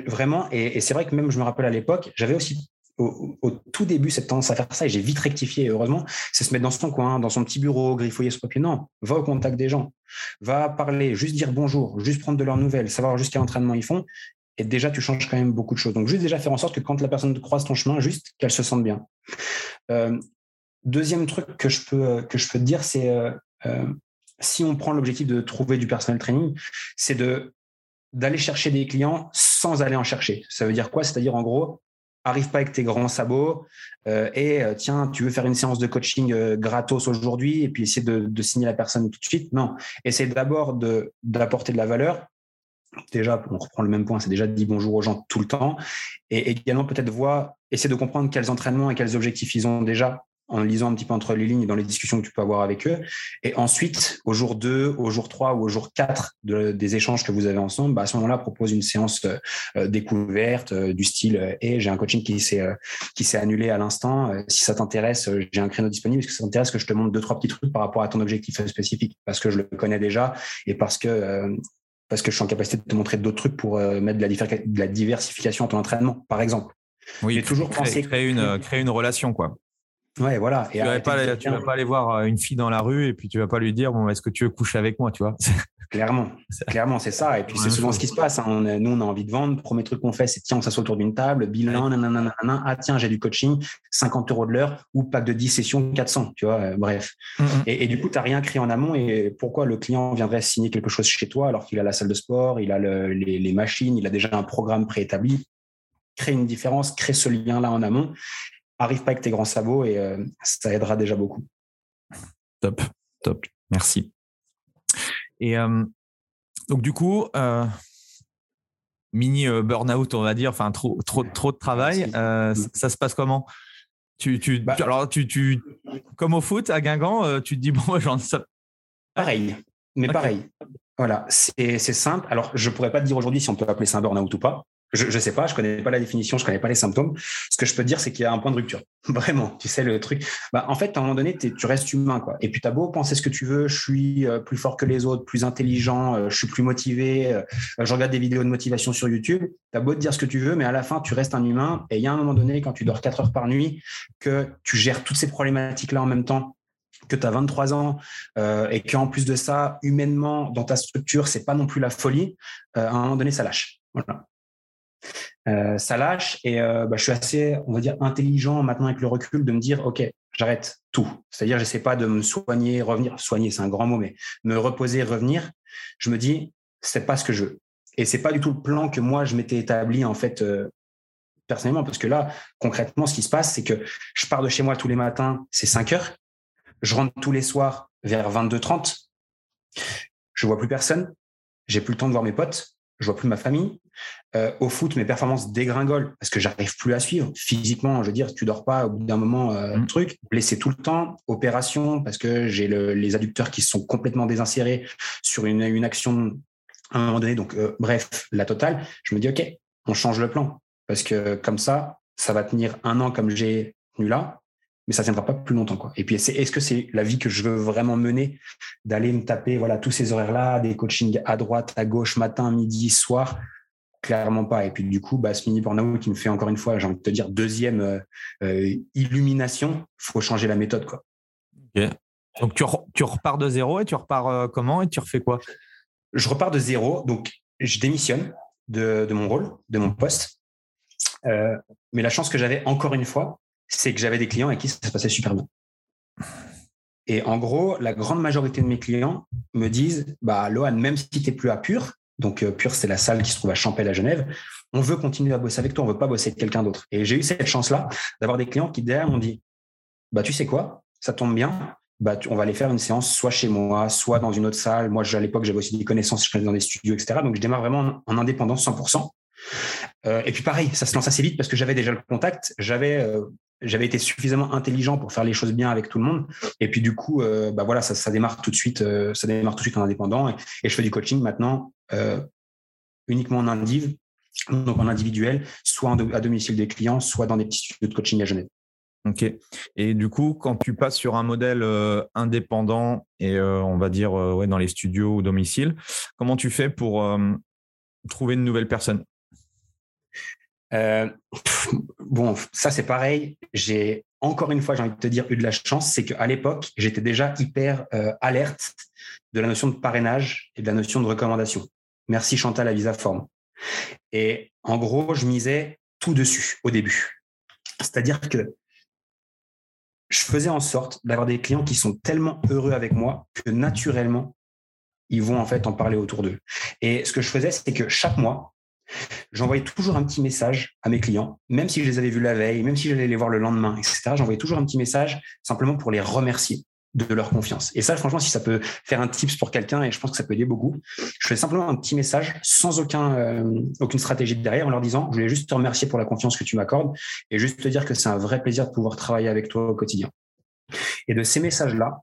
C: vraiment, et, et c'est vrai que même, je me rappelle à l'époque, j'avais aussi au, tout début cette tendance à faire ça et j'ai vite rectifié heureusement, c'est se mettre dans son coin, dans son petit bureau, griffouiller ce papier. Non, va au contact des gens, va parler, juste dire bonjour, juste prendre de leurs nouvelles, savoir juste quel entraînement ils font. Et déjà, tu changes quand même beaucoup de choses. Donc, juste déjà faire en sorte que quand la personne croise ton chemin, juste qu'elle se sente bien. Euh, deuxième truc que je peux, euh, que je peux te dire, c'est euh, si on prend l'objectif de trouver du personnel training, c'est de d'aller chercher des clients sans aller en chercher. Ça veut dire quoi? C'est-à-dire en gros, arrive pas avec tes grands sabots euh, et euh, tiens, tu veux faire une séance de coaching euh, gratos aujourd'hui et puis essayer de, signer la personne tout de suite? Non, essaie d'abord de, d'apporter de la valeur. Déjà, on reprend le même point, c'est déjà de dire bonjour aux gens tout le temps et également peut-être voir, essayer de comprendre quels entraînements et quels objectifs ils ont déjà en lisant un petit peu entre les lignes dans les discussions que tu peux avoir avec eux. Et ensuite, au jour 2, au jour 3 ou au jour 4 des échanges que vous avez ensemble, bah à ce moment-là, propose une séance euh, découverte euh, du style euh, et j'ai un coaching qui s'est qui s'est annulé à l'instant. si ça t'intéresse, j'ai un créneau disponible. Est-ce que ça t'intéresse que je te montre deux trois petits trucs par rapport à ton objectif spécifique? Parce que je le connais déjà et parce que parce que je suis en capacité de te montrer d'autres trucs pour mettre de la, de la diversification à ton entraînement, par exemple.
B: Oui, toujours penser créer une, créer une relation, quoi.
C: Ouais, voilà.
B: tu vas, pas, tu vas pas aller voir euh, une fille dans la rue et puis tu vas pas lui dire bon est-ce que tu veux coucher avec moi, tu vois?
C: Clairement, clairement, c'est ça. Et puis c'est souvent ce qui se passe. Hein. nous, on a envie de vendre. Premier truc qu'on fait, c'est tiens, on s'assoit autour d'une table, bilan, nanana, ah tiens, j'ai du coaching, 50 euros de l'heure ou pack de 10 sessions, 400. Tu vois, euh, bref. Mm, mm. et, du coup, tu n'as rien créé en amont. Et pourquoi le client viendrait signer quelque chose chez toi alors qu'il a la salle de sport, il a les, les machines, il a déjà un programme préétabli? Crée une différence, crée ce lien-là en amont arrive pas avec tes grands sabots et euh, ça aidera déjà beaucoup.
B: Top, top, merci. Et euh, donc du coup, euh, mini burn-out, on va dire, enfin trop, trop, trop de travail. ça se passe comment? Tu, tu, bah alors tu, tu, comme au foot à Guingamp, tu te dis bon, j'en sais.
C: Pareil, mais pareil. Voilà, c'est simple. Alors, je pourrais pas te dire aujourd'hui si on peut appeler ça un burn-out ou pas. Je ne sais pas, je connais pas la définition, je connais pas les symptômes. Ce que je peux te dire, c'est qu'il y a un point de rupture. Vraiment, tu sais, le truc. Bah, en fait, à un moment donné, tu restes humain. quoi. Et puis, tu as beau penser ce que tu veux, je suis euh, plus fort que les autres, plus intelligent, euh, je suis plus motivé, euh, je regarde des vidéos de motivation sur YouTube. Tu as beau te dire ce que tu veux, mais à la fin, tu restes un humain. Et il y a un moment donné, quand tu dors 4 heures par nuit, que tu gères toutes ces problématiques-là en même temps, que tu as 23 ans euh, et qu'en plus de ça, humainement, dans ta structure, c'est pas non plus la folie, à un moment donné, ça lâche. Voilà. Euh, ça lâche et euh, bah, je suis assez, on va dire, intelligent maintenant avec le recul de me dire, OK, j'arrête tout. C'est-à-dire, j'essaie pas de me soigner, revenir. Soigner, c'est un grand mot, mais me reposer, revenir. Je me dis, c'est pas ce que je veux. Et c'est pas du tout le plan que moi, je m'étais établi, en fait, euh, personnellement. Parce que là, concrètement, ce qui se passe, c'est que je pars de chez moi tous les matins, c'est 5 heures. Je rentre tous les soirs vers 22h30. Je vois plus personne. J'ai plus le temps de voir mes potes je vois plus ma famille. Euh, au foot, mes performances dégringolent parce que j'arrive plus à suivre physiquement. Je veux dire, tu dors pas au bout d'un moment, euh, mm. truc. Blessé tout le temps. Opération parce que j'ai les adducteurs qui sont complètement désinsérés sur une, une action à un moment donné. Donc, euh, bref, la totale. Je me dis, ok, on change le plan parce que comme ça, ça va tenir un an comme j'ai tenu là mais ça tiendra pas plus longtemps. Quoi. Et puis, est-ce que c'est la vie que je veux vraiment mener? D'aller me taper voilà, tous ces horaires-là, des coachings à droite, à gauche, matin, midi, soir? Clairement pas. Et puis, du coup, bah, ce mini burnout qui me fait encore une fois, j'ai envie de te dire, deuxième euh, euh, illumination, il faut changer la méthode. Quoi.
B: Donc, tu, tu, repars de zéro et tu repars euh, comment et tu refais quoi?
C: Je repars de zéro. Donc, je démissionne de, de mon rôle, de mon poste. mais la chance que j'avais, encore une fois, c'est que j'avais des clients avec qui ça se passait super bien. Et en gros, la grande majorité de mes clients me disent bah, Lohan, même si tu n'es plus à Pure, donc euh, Pure, c'est la salle qui se trouve à Champel à Genève, on veut continuer à bosser avec toi, on ne veut pas bosser avec quelqu'un d'autre. Et j'ai eu cette chance-là d'avoir des clients qui, derrière, m'ont dit bah, Tu sais quoi, ça tombe bien, bah, on va aller faire une séance soit chez moi, soit dans une autre salle. Moi, à l'époque, j'avais aussi des connaissances, je faisais dans des studios, etc. Donc, je démarre vraiment en indépendance 100%. Euh, et puis pareil, ça se lance assez vite parce que j'avais déjà le contact, j'avais euh, j'avais été suffisamment intelligent pour faire les choses bien avec tout le monde. Et puis du coup, euh, bah voilà, ça, démarre tout de suite, ça démarre tout de suite en indépendant. Et, je fais du coaching maintenant uniquement en indiv, donc en individuel, soit à domicile des clients, soit dans des petits studios de coaching à Genève.
B: Ok. Et du coup, quand tu passes sur un modèle indépendant et on va dire ouais, dans les studios ou domicile, comment tu fais pour trouver une nouvelle personne?
C: Euh, bon, ça c'est pareil. J'ai encore une fois, j'ai envie de te dire, eu de la chance, c'est qu'à l'époque, j'étais déjà hyper euh, alerte de la notion de parrainage et de la notion de recommandation. Merci Chantal à Visa Forme. Et en gros, je misais tout dessus au début. C'est-à-dire que je faisais en sorte d'avoir des clients qui sont tellement heureux avec moi que naturellement, ils vont en fait en parler autour d'eux. Et ce que je faisais, c'est que chaque mois, J'envoyais toujours un petit message à mes clients, même si je les avais vus la veille, même si j'allais les voir le lendemain, etc. J'envoyais toujours un petit message simplement pour les remercier de leur confiance. Et ça, franchement, si ça peut faire un tips pour quelqu'un, et je pense que ça peut aider beaucoup, je fais simplement un petit message sans euh, aucune stratégie derrière en leur disant, je voulais juste te remercier pour la confiance que tu m'accordes et juste te dire que c'est un vrai plaisir de pouvoir travailler avec toi au quotidien. Et de ces messages-là,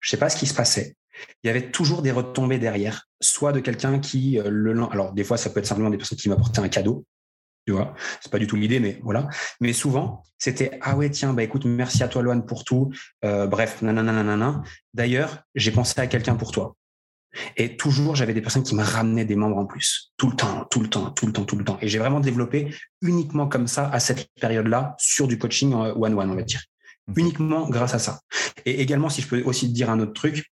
C: je sais pas ce qui se passait, il y avait toujours des retombées derrière, soit de quelqu'un qui euh, le alors des fois ça peut être simplement des personnes qui m'apportaient un cadeau, tu vois, c'est pas du tout l'idée, mais voilà. Mais souvent c'était ah ouais tiens bah écoute merci à toi Loane pour tout, euh, bref nanana nanana. D'ailleurs j'ai pensé à quelqu'un pour toi. Et toujours, j'avais des personnes qui me ramenaient des membres en plus. Tout le temps, tout le temps, tout le temps, tout le temps. Et j'ai vraiment développé uniquement comme ça, à cette période-là, sur du coaching one-one, on va dire. Uniquement grâce à ça. Et également, si je peux aussi te dire un autre truc,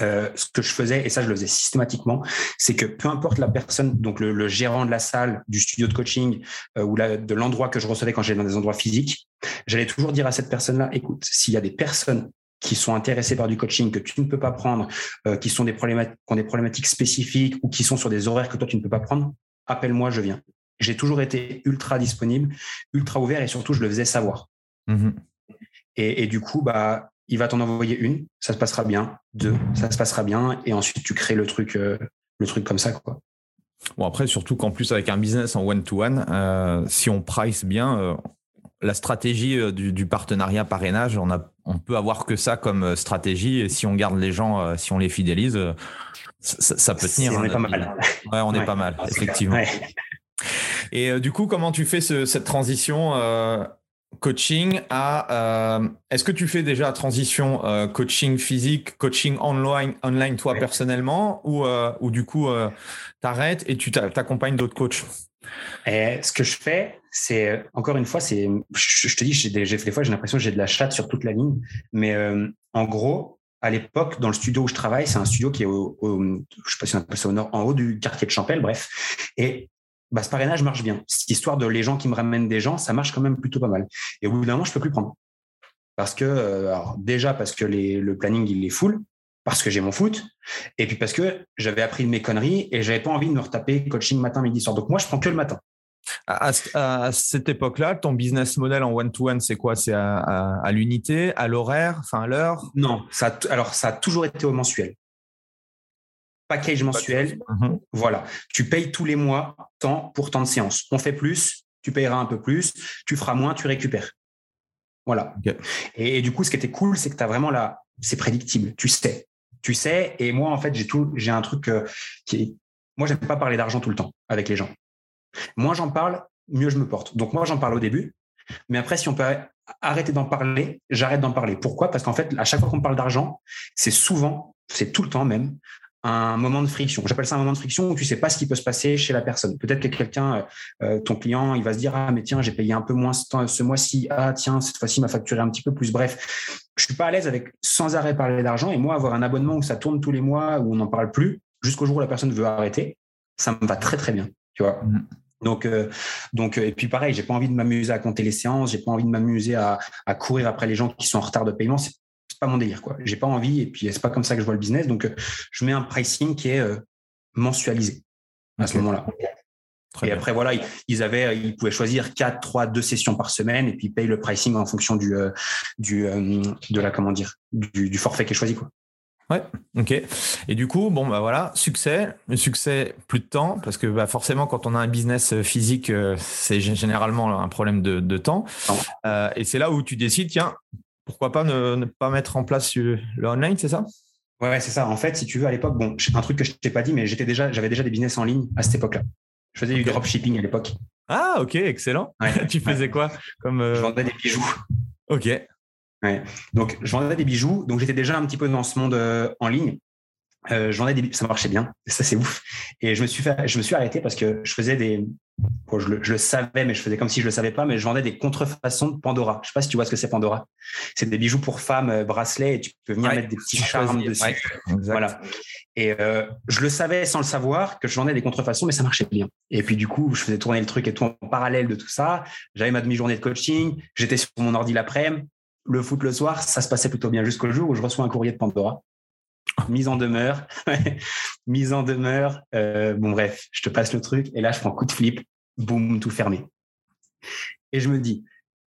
C: euh, ce que je faisais, et ça je le faisais systématiquement, c'est que peu importe la personne, donc le, gérant de la salle, du studio de coaching euh, ou de l'endroit que je recevais quand j'étais dans des endroits physiques, j'allais toujours dire à cette personne-là, écoute, s'il y a des personnes qui sont intéressées par du coaching que tu ne peux pas prendre, euh, qui sont des problématiques, qui ont des problématiques spécifiques ou qui sont sur des horaires que toi tu ne peux pas prendre, appelle-moi, je viens. J'ai toujours été ultra disponible, ultra ouvert et surtout je le faisais savoir. Mmh et, et, du coup, bah, il va t'en envoyer une, ça se passera bien. Deux, ça se passera bien. Et ensuite, tu crées le truc, euh, le truc comme ça. Quoi.
B: Bon, après, surtout qu'en plus, avec un business en one-to-one, euh, si on price bien, euh, la stratégie du, partenariat parrainage, on, a, on peut avoir que ça comme stratégie. Et si on garde les gens, si on les fidélise, ça, peut tenir.
C: On est pas mal.
B: Ouais, on est pas mal, effectivement. Et du coup, comment tu fais cette transition coaching à euh, est-ce que tu fais déjà la transition euh, coaching physique, coaching online, online toi personnellement ou, euh, ou du coup tu arrêtes et tu t'accompagnes d'autres coachs?
C: Et ce que je fais, c'est encore une fois, c'est je, te dis, j'ai fait des fois, j'ai l'impression que j'ai de la chatte sur toute la ligne, mais en gros, à l'époque, dans le studio où je travaille, c'est un studio qui est au, je sais pas si on appelle ça au nord, en haut du quartier de Champel, bref. Et bah, ce parrainage marche bien. Cette histoire de les gens qui me ramènent des gens, ça marche quand même plutôt pas mal. Et au bout d'un moment, je peux plus prendre. Parce que, euh, alors déjà parce que le planning, il est full, parce que j'ai mon foot, et puis parce que j'avais appris de mes conneries et j'avais pas envie de me retaper coaching matin, midi, soir. Donc moi, je prends que le matin.
B: À, cette époque-là, ton business model en one-to-one, c'est quoi? C'est à, l'unité, à l'horaire, enfin à l'heure?
C: Non, ça, alors ça a toujours été au mensuel package mensuel. Mhm. Voilà. Tu payes tous les mois tant pour tant de séances. On fait plus, tu payeras un peu plus, tu feras moins, tu récupères. Voilà. Et, du coup, ce qui était cool, c'est que tu as vraiment là, c'est prédictible. Tu sais. Tu sais. Et moi, en fait, j'ai tout, j'ai un truc euh, qui est, moi, j'aime pas parler d'argent tout le temps avec les gens. Moins j'en parle, mieux je me porte. Donc, moi, j'en parle au début. Mais après, si on peut arrêter d'en parler, j'arrête d'en parler. Pourquoi? Parce qu'en fait, à chaque fois qu'on parle d'argent, c'est souvent, c'est tout le temps même, un moment de friction. J'appelle ça un moment de friction où tu sais pas ce qui peut se passer chez la personne. Peut-être que quelqu'un, euh, euh, ton client, il va se dire ah mais tiens j'ai payé un peu moins ce, mois-ci. Ah tiens cette fois-ci m'a facturé un petit peu plus. Bref, je suis pas à l'aise avec sans arrêt parler d'argent et moi avoir un abonnement où ça tourne tous les mois où on n'en parle plus jusqu'au jour où la personne veut arrêter, ça me va très très bien. Tu vois. Mm. Donc, euh, donc, et puis pareil, j'ai pas envie de m'amuser à compter les séances, j'ai pas envie de m'amuser à, à, courir après les gens qui sont en retard de paiement c'est pas mon délire quoi. J'ai pas envie et puis c'est pas comme ça que je vois le business. Donc euh, je mets un pricing qui est euh, mensualisé à ce moment-là. et après voilà, ils, avaient, ils pouvaient choisir 4, 3, 2 sessions par semaine et puis ils payent le pricing en fonction du, euh, du de la comment dire du, forfait qui est choisi quoi.
B: Ouais, ok. Et du coup, bon, bah voilà, succès, succès, plus de temps, parce que bah, forcément, quand on a un business physique, c'est généralement un problème de, de temps. et c'est là où tu décides, tiens, pourquoi pas ne, pas mettre en place le online, c'est ça?
C: Ouais, c'est ça. En fait, si tu veux, à l'époque, bon, un truc que je t'ai pas dit, mais j'étais déjà, j'avais déjà des business en ligne à cette époque-là. Je faisais du dropshipping à l'époque.
B: Ah, ok, excellent. tu faisais quoi comme
C: euh, Je vendais des bijoux.
B: Ok.
C: Ouais. Donc, je vendais des bijoux. Donc, j'étais déjà un petit peu dans ce monde euh, en ligne. Euh, j'en ai des, ça marchait bien, ça c'est ouf. Et je me suis fait, je me suis arrêté parce que je faisais des, je, le, savais, mais je faisais comme si je le savais pas, mais je vendais des contrefaçons de Pandora. Je sais pas si tu vois ce que c'est Pandora. C'est des bijoux pour femmes, euh, bracelets, et tu peux venir mettre des petits charmes dessus. voilà. Et euh, je le savais sans le savoir que je vendais des contrefaçons, mais ça marchait bien. Et puis du coup, je faisais tourner le truc et tout en parallèle de tout ça. J'avais ma demi-journée de coaching, j'étais sur mon ordi l'après-midi, le foot le soir, ça se passait plutôt bien jusqu'au jour où je reçois un courrier de Pandora mise en demeure, mise en demeure. Euh, bon, bref, je te passe le truc. Et là, je prends coup de flip, boum, tout fermé. Et je me dis,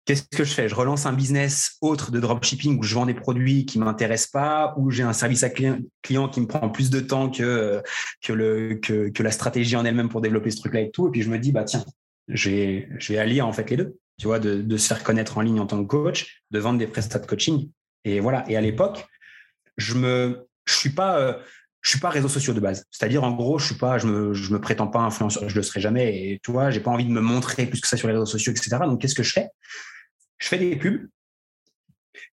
C: qu'est-ce que je fais? Je relance un business autre de dropshipping où je vends des produits qui m'intéressent pas, où j'ai un service à client, qui me prend plus de temps que, que, le, que, la stratégie en elle-même pour développer ce truc-là et tout. Et puis je me dis, bah tiens, je vais, je allier en fait les deux. Tu vois, de, de se faire connaître en ligne en tant que coach, de vendre des prestats de coaching. Et voilà. Et à l'époque, je me, je suis euh, suis pas réseaux sociaux de base. C'est-à-dire, en gros, je suis me, prétends pas influenceur, je le serai jamais. Et tu vois, j'ai pas envie de me montrer plus que ça sur les réseaux sociaux, etc. Donc, qu'est-ce que je fais? Je fais des pubs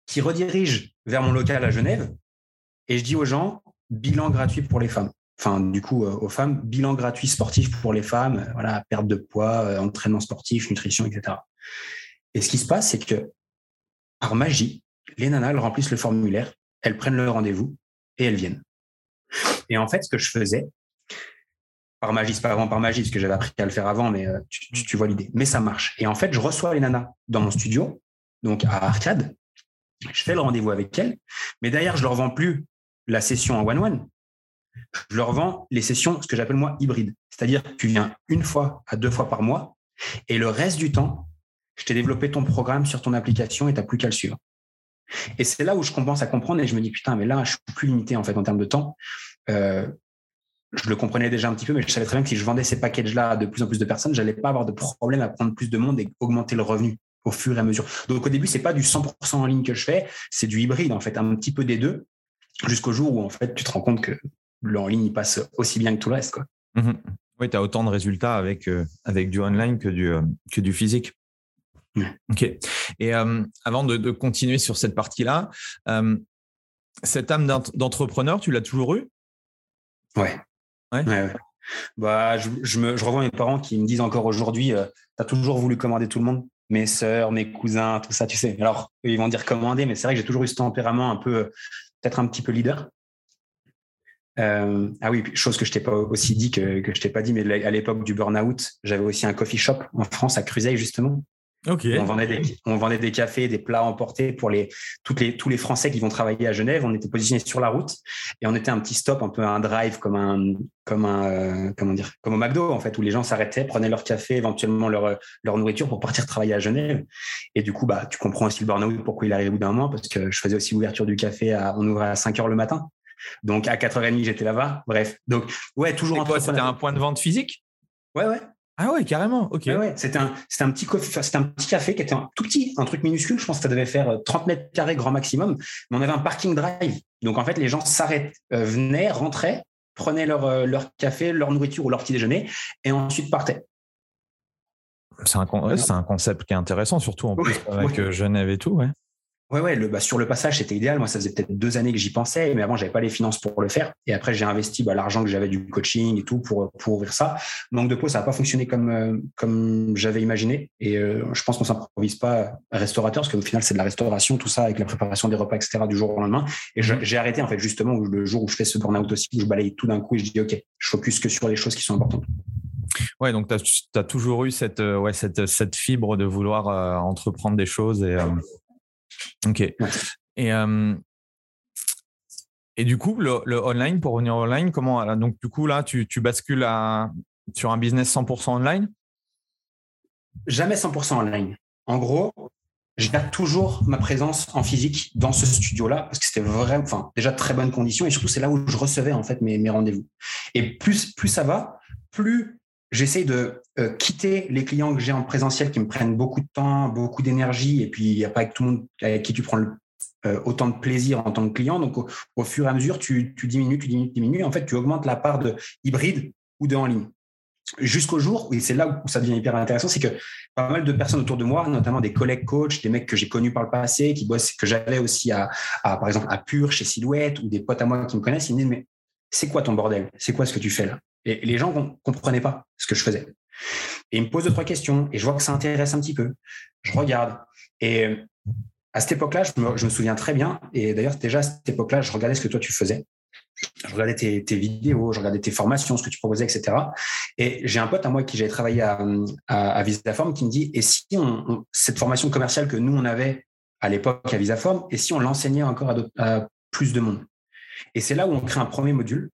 C: qui redirigent vers mon local à Genève et je dis aux gens, bilan gratuit pour les femmes. Enfin, du coup, aux femmes, bilan gratuit sportif pour les femmes, voilà, perte de poids, entraînement sportif, nutrition, etc. Et ce qui se passe, c'est que par magie, les nanas, remplissent le formulaire, elles prennent le rendez-vous et elles viennent. Et en fait, ce que je faisais, par magie, c'est pas vraiment par magie, parce que j'avais appris à le faire avant, mais euh, tu, vois l'idée. Mais ça marche. Et en fait, je reçois les nanas dans mon studio, donc à Arcade. Je fais le rendez-vous avec elles, mais derrière, je leur vends plus la session en one-one. Je leur vends les sessions, ce que j'appelle moi hybrides. C'est-à-dire tu viens une fois à deux fois par mois, et le reste du temps, je t'ai développé ton programme sur ton application et tu n'as plus qu'à le suivre. Et c'est là où je commence à comprendre et je me dis, putain, mais là, je suis plus limité en fait en termes de temps. Euh, je le comprenais déjà un petit peu, mais je savais très bien que si je vendais ces packages-là à de plus en plus de personnes, j'allais pas avoir de problème à prendre plus de monde et augmenter le revenu au fur et à mesure. Donc au début, c'est pas du 100% en ligne que je fais, c'est du hybride en fait, un petit peu des deux, jusqu'au jour où en fait tu te rends compte que le en ligne il passe aussi bien que tout le reste. Quoi.
B: Mmh oui, tu as autant de résultats avec, euh, avec du online que du, euh, que du physique. Ok. Et euh, avant de, continuer sur cette partie-là, euh, cette âme d'entrepreneur, tu l'as toujours eu
C: Ouais. Ouais. Bah, je, me, je revois mes parents qui me disent encore aujourd'hui euh, Tu as toujours voulu commander tout le monde? Mes sœurs, mes cousins, tout ça, tu sais. Alors, ils vont dire commander, mais c'est vrai que j'ai toujours eu ce tempérament un peu, peut-être un petit peu leader. ah oui, chose que je t'ai pas aussi dit que, que je t'ai pas dit, mais à l'époque du burn-out, j'avais aussi un coffee shop en France à Cruzeil justement. On, vendait des, on vendait des cafés, des plats emportés pour les, toutes les, tous les Français qui vont travailler à Genève. On était positionnés sur la route et on était un petit stop, un peu un drive comme un, comme un, euh, comment dire, comme au McDo en fait, où les gens s'arrêtaient, prenaient leur café, éventuellement leur, leur nourriture pour partir travailler à Genève. Et du coup, bah, tu comprends aussi le burn-out pourquoi il arrive au bout d'un mois parce que je faisais aussi l'ouverture du café à, on ouvrait à 5 heures le matin. Donc à 4h30, j'étais là-bas. Bref. Donc, ouais, toujours
B: C'était un point de vente physique?
C: Ouais, ouais.
B: Ah ouais, carrément. Ok.
C: Ouais, C'était un, c'était un petit c'était un petit café qui était un tout petit, un truc minuscule. Je pense que ça devait faire 30 euh, mètres carrés grand maximum. Mais on avait un parking drive. Donc en fait, les gens s'arrêtent, euh, venaient, rentraient, prenaient leur, euh, leur café, leur nourriture ou leur petit déjeuner et ensuite partaient.
B: C'est un, un concept qui est intéressant, surtout en plus avec Genève et tout. Ouais.
C: Ouais, ouais, le, bah, sur le passage, c'était idéal. Moi, ça faisait peut-être deux années que j'y pensais, mais avant, j'avais pas les finances pour le faire. Et après, j'ai investi bah, l'argent que j'avais du coaching et tout pour, pour ouvrir ça. Manque de peau, ça n'a pas fonctionné comme, euh, comme j'avais imaginé. Et euh, je pense qu'on s'improvise pas restaurateur, parce qu'au final, c'est de la restauration, tout ça, avec la préparation des repas, etc., du jour au lendemain. Et mmh. j'ai arrêté, en fait, justement, le jour où je fais ce burn-out aussi, où je balaye tout d'un coup et je dis, OK, je focus que sur les choses qui sont importantes.
B: Ouais, donc tu as, toujours eu cette, euh, ouais, cette, cette fibre de vouloir entreprendre des choses et. Ok. Et, et du coup, le, online, pour revenir online, comment Donc, du coup, là, tu, tu bascules à, sur un business 100% online?
C: Jamais 100% online. En gros, j'ai toujours ma présence en physique dans ce studio-là parce que c'était vraiment, enfin, déjà très bonnes conditions et surtout c'est là où je recevais en fait mes, mes rendez-vous. Et plus, plus ça va, plus j'essaie de euh, quitter les clients que j'ai en présentiel qui me prennent beaucoup de temps, beaucoup d'énergie, et puis il n'y a pas avec tout le monde avec qui tu prends euh, autant de plaisir en tant que client. Donc, au, fur et à mesure, tu, diminues, tu diminues, tu diminues. En fait, tu augmentes la part de hybride ou de en ligne. Jusqu'au jour, et c'est là où ça devient hyper intéressant, c'est que pas mal de personnes autour de moi, notamment des collègues coachs, des mecs que j'ai connus par le passé, qui bossent, que j'avais aussi à, à, par exemple, à Pure, chez Silhouette, ou des potes à moi qui me connaissent, ils me disent, mais c'est quoi ton bordel? C'est quoi ce que tu fais là? Et les gens ne comprenaient pas ce que je faisais. Et ils me posent deux, trois questions et je vois que ça intéresse un petit peu. Je regarde. Et euh, à cette époque-là, je me, souviens très bien. Et d'ailleurs, déjà à cette époque-là, je regardais ce que toi tu faisais. Je regardais tes, vidéos, je regardais tes formations, ce que tu proposais, etc. Et j'ai un pote à moi qui j'avais travaillé à, Visaform qui me dit Et si on, cette formation commerciale que nous, on avait à l'époque à Visaform, et si on l'enseignait encore à, à plus de monde? Et c'est là où on crée un premier module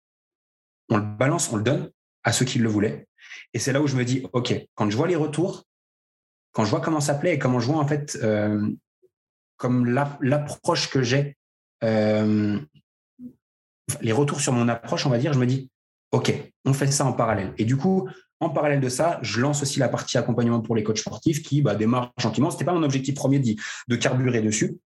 C: on le balance, on le donne à ceux qui le voulaient. Et c'est là où je me dis, OK, quand je vois les retours, quand je vois comment ça plaît et comment je vois en fait euh, comme l'approche que j'ai, euh, les retours sur mon approche, on va dire, je me dis, OK, on fait ça en parallèle. Et du coup, en parallèle de ça, je lance aussi la partie accompagnement pour les coachs sportifs qui bah, démarre gentiment. Ce n'était pas mon objectif premier de, de carburer dessus.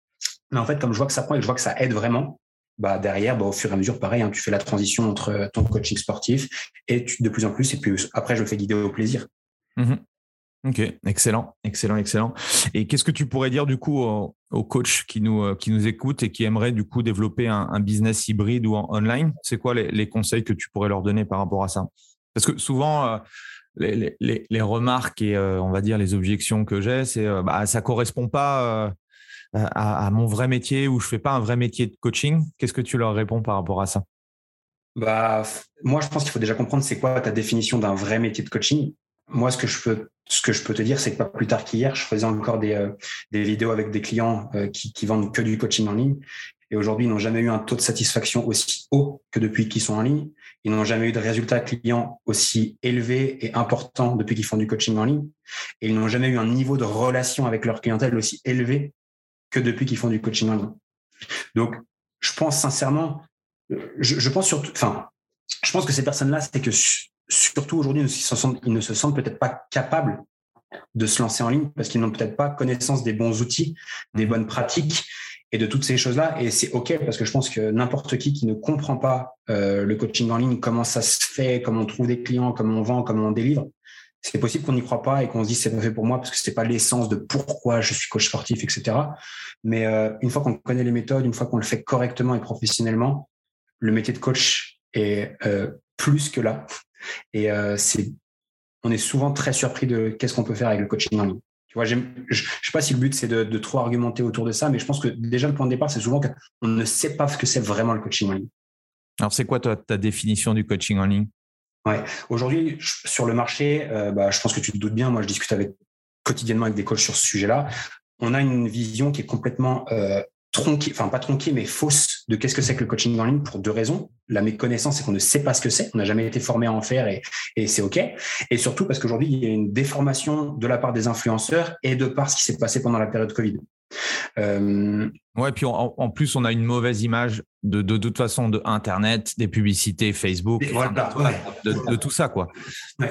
C: Mais en fait, comme je vois que ça prend et que je vois que ça aide vraiment, bah derrière, bah, au fur et à mesure, pareil, hein, tu fais la transition entre ton coaching sportif et de plus en plus, et puis après, je fais guider au plaisir.
B: Mmh Ok, excellent, excellent, excellent. Et qu'est-ce que tu pourrais dire du coup aux, coachs qui nous, euh, qui écoutent et qui aimeraient du coup développer un, business hybride ou en online? C'est quoi les, conseils que tu pourrais leur donner par rapport à ça? Parce que souvent, euh, les, remarques et euh, on va dire les objections que j'ai, c'est bah, ça correspond pas à, à, mon vrai métier ou je fais pas un vrai métier de coaching. Qu'est-ce que tu leur réponds par rapport à ça?
C: Bah, moi, je pense qu'il faut déjà comprendre c'est quoi ta définition d'un vrai métier de coaching. Moi, ce que je peux, ce que je peux te dire, c'est que pas plus tard qu'hier, je faisais encore des, euh, des vidéos avec des clients euh, qui, qui vendent que du coaching en ligne. Et aujourd'hui, ils n'ont jamais eu un taux de satisfaction aussi haut que depuis qu'ils sont en ligne. Ils n'ont jamais eu de résultats clients aussi élevés et importants depuis qu'ils font du coaching en ligne. Et ils n'ont jamais eu un niveau de relation avec leur clientèle aussi élevé que depuis qu'ils font du coaching en ligne. Donc, je pense sincèrement, je, je pense surtout, enfin, je pense que ces personnes-là, c'est que surtout aujourd'hui, ils ne se sentent peut-être pas capables de se lancer en ligne parce qu'ils n'ont peut-être pas connaissance des bons outils, des bonnes pratiques et de toutes ces choses-là. Et c'est OK parce que je pense que n'importe qui qui ne comprend pas euh, le coaching en ligne, comment ça se fait, comment on trouve des clients, comment on vend, comment on délivre, c'est possible qu'on n'y croit pas et qu'on se dise c'est pas fait pour moi parce que c'est pas l'essence de pourquoi je suis coach sportif, etc. Mais euh, une fois qu'on connaît les méthodes, une fois qu'on le fait correctement et professionnellement, le métier de coach est euh, plus que là. Et euh, on est souvent très surpris de qu'est-ce qu'on peut faire avec le coaching en ligne. Tu vois, je ne sais pas si le but c'est de, trop argumenter autour de ça, mais je pense que déjà le point de départ, c'est souvent qu'on ne sait pas ce que c'est vraiment le coaching en ligne.
B: Alors, c'est quoi ta définition du coaching en ligne?
C: Aujourd'hui, sur le marché, euh, bah, je pense que tu te doutes bien. Moi, je discute avec quotidiennement avec des coachs sur ce sujet-là. On a une vision qui est complètement euh, tronquée, enfin pas tronquée, mais fausse de qu'est-ce que c'est que le coaching en ligne pour deux raisons. La méconnaissance, c'est qu'on ne sait pas ce que c'est. On n'a jamais été formé à en faire et c'est OK. Et surtout parce qu'aujourd'hui, il y a une déformation de la part des influenceurs et de par ce qui s'est passé pendant la période Covid.
B: Euh, ouais, puis en, plus, on a une mauvaise image de, de, toute façon de Internet, des publicités, Facebook, de, tout ça, quoi.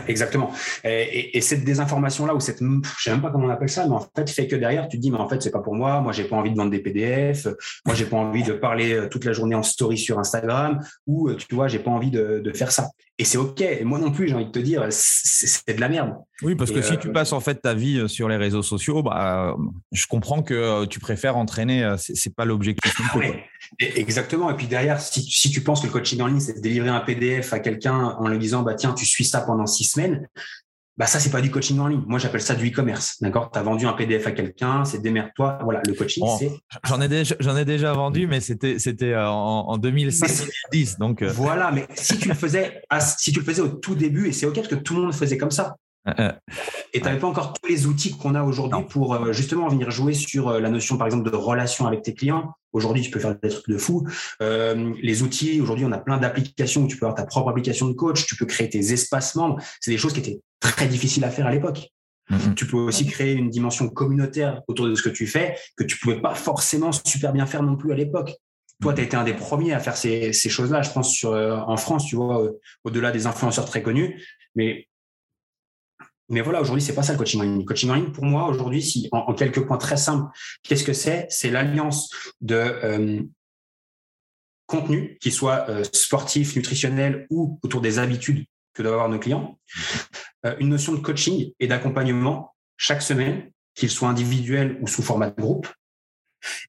C: exactement. Et, cette désinformation-là, ou cette, je sais même pas comment on appelle ça, mais en fait, fait que derrière, tu te dis, mais en fait, c'est pas pour moi. Moi, j'ai pas envie de vendre des PDF. Moi, j'ai pas envie de parler euh, toute la journée en story sur Instagram. Ou, euh, tu vois, j'ai pas envie de, de faire ça. Et c'est OK. Et moi non plus, j'ai envie de te dire, c'est de la merde.
B: Oui, parce que si tu passes en fait ta vie sur les réseaux sociaux, bah, je comprends que tu préfères entraîner. C'est pas l'objectif.
C: Exactement. Et puis derrière, si, si, tu penses que le coaching en ligne, c'est de délivrer un PDF à quelqu'un en lui disant, bah tiens, tu suis ça pendant six semaines, bah ça c'est pas du coaching en ligne. Moi j'appelle ça du e-commerce. D'accord? Tu as vendu un PDF à quelqu'un, c'est démerde-toi. Voilà, le coaching c'est
B: J'en ai déjà j'en ai déjà vendu mais c'était c'était euh, en, en 2006 donc euh.
C: Voilà, mais si tu le faisais si tu le faisais au tout début et c'est OK parce que tout le monde faisait comme ça. Euh, et tu n'avais pas encore tous les outils qu'on a aujourd'hui pour euh, justement venir jouer sur euh, la notion, par exemple, de relation avec tes clients. Aujourd'hui, tu peux faire des trucs de fou. les outils, aujourd'hui, on a plein d'applications où tu peux avoir ta propre application de coach, tu peux créer tes espaces membres. C'est des choses qui étaient très difficiles à faire à l'époque. Mm-hmm. Tu peux aussi créer une dimension communautaire autour de ce que tu fais que tu pouvais pas forcément super bien faire non plus à l'époque. Toi, tu as été un des premiers à faire ces, ces choses-là, je pense, sur, en France, tu vois, au-delà des influenceurs très connus. Mais mais voilà, aujourd'hui, c'est pas ça le coaching en ligne. Le coaching en ligne, pour moi, aujourd'hui, si en, quelques points très simples, qu'est-ce que c'est? C'est l'alliance de euh, contenu, qui soit euh, sportif, nutritionnel ou autour des habitudes que doivent avoir nos clients, euh, une notion de coaching et d'accompagnement chaque semaine, qu'il soit individuel ou sous format de groupe,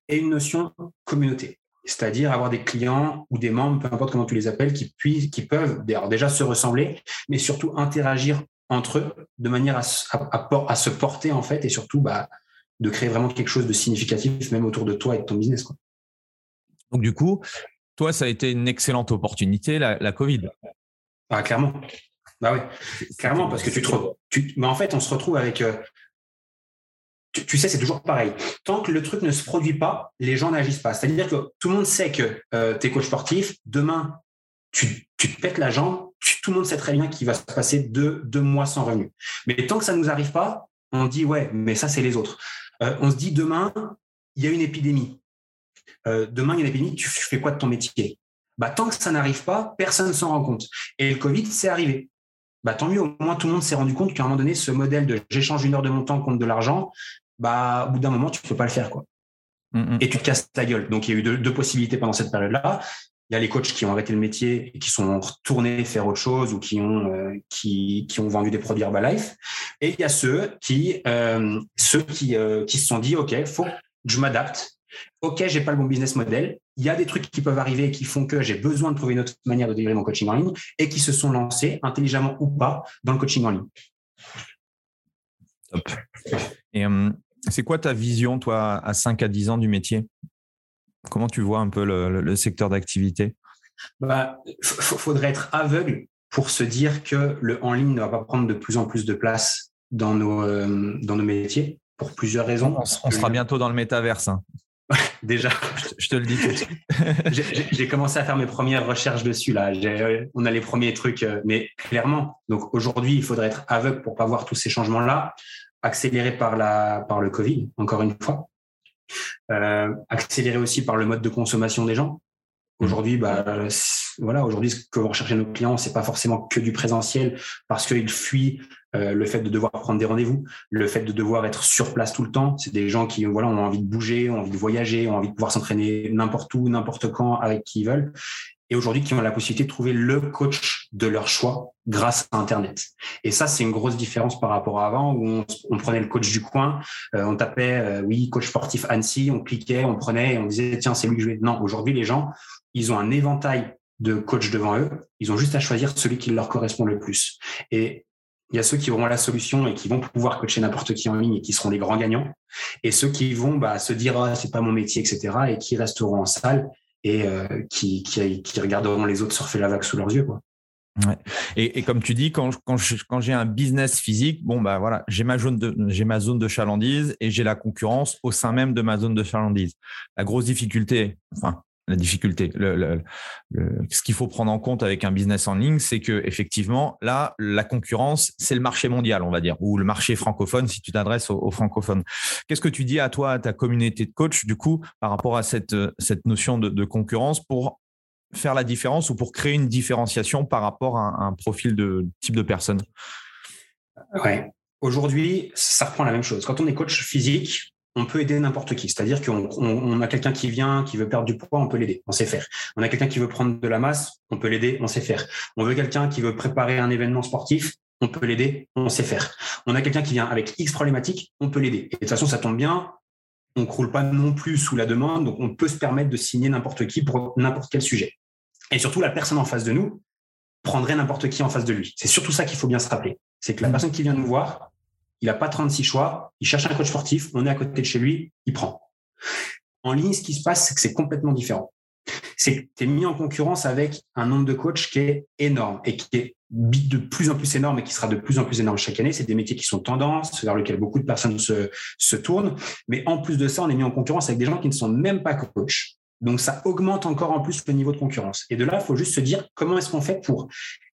C: et une notion communauté c'est-à-dire avoir des clients ou des membres, peu importe comment tu les appelles, qui, puissent, qui peuvent déjà se ressembler, mais surtout interagir entre eux de manière à, à, se porter en fait et surtout bah, de créer vraiment quelque chose de significatif même autour de toi et de ton business. Quoi.
B: Donc du coup, toi, ça a été une excellente opportunité, la, Covid.
C: Ah, clairement. Bah oui, clairement, parce que tu te tu, mais en fait, on se retrouve avec. Euh, tu, sais, c'est toujours pareil. Tant que le truc ne se produit pas, les gens n'agissent pas. C'est-à-dire que tout le monde sait que euh, tu es coach sportif. Demain, tu, tu te pètes la jambe, tout le monde sait très bien qu'il va se passer deux, deux mois sans revenu. Mais tant que ça ne nous arrive pas, on dit ouais, mais ça c'est les autres. Euh, on se dit demain, il y a une épidémie. Euh, demain, il y a une épidémie, tu fais quoi de ton métier? Bah, Tant que ça n'arrive pas, personne ne s'en rend compte. Et le Covid, c'est arrivé. Bah, tant mieux, au moins tout le monde s'est rendu compte qu'à un moment donné, ce modèle de j'échange une heure de mon temps contre de l'argent, bah, au bout d'un moment, tu ne peux pas le faire. quoi. Mm, mm. Et tu te casses ta gueule. Donc, il y a eu deux, deux possibilités pendant cette période-là il y a les coachs qui ont arrêté le métier et qui sont retournés faire autre chose ou qui ont euh, qui, qui, ont vendu des produits Herbalife. Et il y a ceux qui euh, ceux qui, euh, qui se sont dit ok, faut que je m'adapte. Ok, j'ai pas le bon business model. Il y a des trucs qui peuvent arriver et qui font que j'ai besoin de trouver une autre manière de délivrer mon coaching en ligne et qui se sont lancés intelligemment ou pas dans le coaching en ligne.
B: Top. Et c'est quoi ta vision, toi, à 5 à 10 ans du métier? Comment tu vois un peu le, secteur d'activité?
C: Bah, faudrait être aveugle pour se dire que le en ligne ne va pas prendre de plus en plus de place dans nos, euh, dans nos métiers pour plusieurs raisons.
B: On, sera bientôt dans le métaverse. Hein.
C: Déjà.
B: Je, te le dis
C: J'ai commencé à faire mes premières recherches dessus. Là. Euh, on a les premiers trucs, euh, mais clairement. Donc aujourd'hui, il faudrait être aveugle pour pas voir tous ces changements-là, accélérés par, la, par le Covid, encore une fois accéléré aussi par le mode de consommation des gens. Aujourd'hui, bah, voilà, aujourd'hui, ce que vont rechercher nos clients, c'est pas forcément que du présentiel parce qu'ils fuient euh, le fait de devoir prendre des rendez-vous, le fait de devoir être sur place tout le temps. C'est des gens qui, ont envie de bouger, ont envie de voyager, ont envie de pouvoir s'entraîner n'importe où, n'importe quand, avec qui ils veulent et aujourd'hui qui ont la possibilité de trouver le coach de leur choix grâce à Internet. Et ça, c'est une grosse différence par rapport à avant où on, prenait le coach du coin, euh, on tapait euh, oui coach sportif Annecy, on cliquait, on prenait et on disait tiens c'est lui que je vais. Non, aujourd'hui les gens, ils ont un éventail de coachs devant eux, ils ont juste à choisir celui qui leur correspond le plus. Et il y a ceux qui auront la solution et qui vont pouvoir coacher n'importe qui en ligne et qui seront les grands gagnants. Et ceux qui vont bah, se dire ah, c'est pas mon métier, etc. et qui resteront en salle et euh, qui, qui, regarderont les autres surfer la vague sous leurs yeux.
B: Et, comme tu dis, quand, j'ai un business physique, bah j'ai ma zone j'ai ma zone de chalandise et j'ai la concurrence au sein même de ma zone de chalandise. La grosse difficulté, enfin la difficulté. Ce qu'il faut prendre en compte avec un business en ligne, c'est que effectivement, là, la concurrence, c'est le marché mondial, on va dire, ou le marché francophone si tu t'adresses aux, francophones. Qu'est-ce que tu dis à toi, à ta communauté de coach, du coup, par rapport à cette, notion de, concurrence pour faire la différence ou pour créer une différenciation par rapport à un, profil de type de personne?
C: Aujourd'hui, ça reprend la même chose. Quand on est coach physique, on peut aider n'importe qui. C'est-à-dire qu'on a quelqu'un qui vient, qui veut perdre du poids, on peut l'aider, on sait faire. On a quelqu'un qui veut prendre de la masse, on peut l'aider, on sait faire. On veut quelqu'un qui veut préparer un événement sportif, on peut l'aider, on sait faire. On a quelqu'un qui vient avec X problématiques, on peut l'aider. Et de toute façon, ça tombe bien, on croule pas non plus sous la demande, donc on peut se permettre de signer n'importe qui pour n'importe quel sujet. Et surtout, la personne en face de nous prendrait n'importe qui en face de lui. C'est surtout ça qu'il faut bien se rappeler. C'est que la mmh. personne qui vient nous voir, il n'a pas 36 choix, il cherche un coach sportif, on est à côté de chez lui, il prend. En ligne, ce qui se passe, c'est que c'est complètement différent. C'est que tu es mis en concurrence avec un nombre de coachs qui est énorme et qui est de plus en plus énorme et qui sera de plus en plus énorme chaque année. C'est des métiers qui sont tendance, vers lesquels beaucoup de personnes se, se tournent. Mais en plus de ça, on est mis en concurrence avec des gens qui ne sont même pas coachs. Donc, ça augmente encore en plus le niveau de concurrence. Et de là, il faut juste se dire comment est-ce qu'on fait pour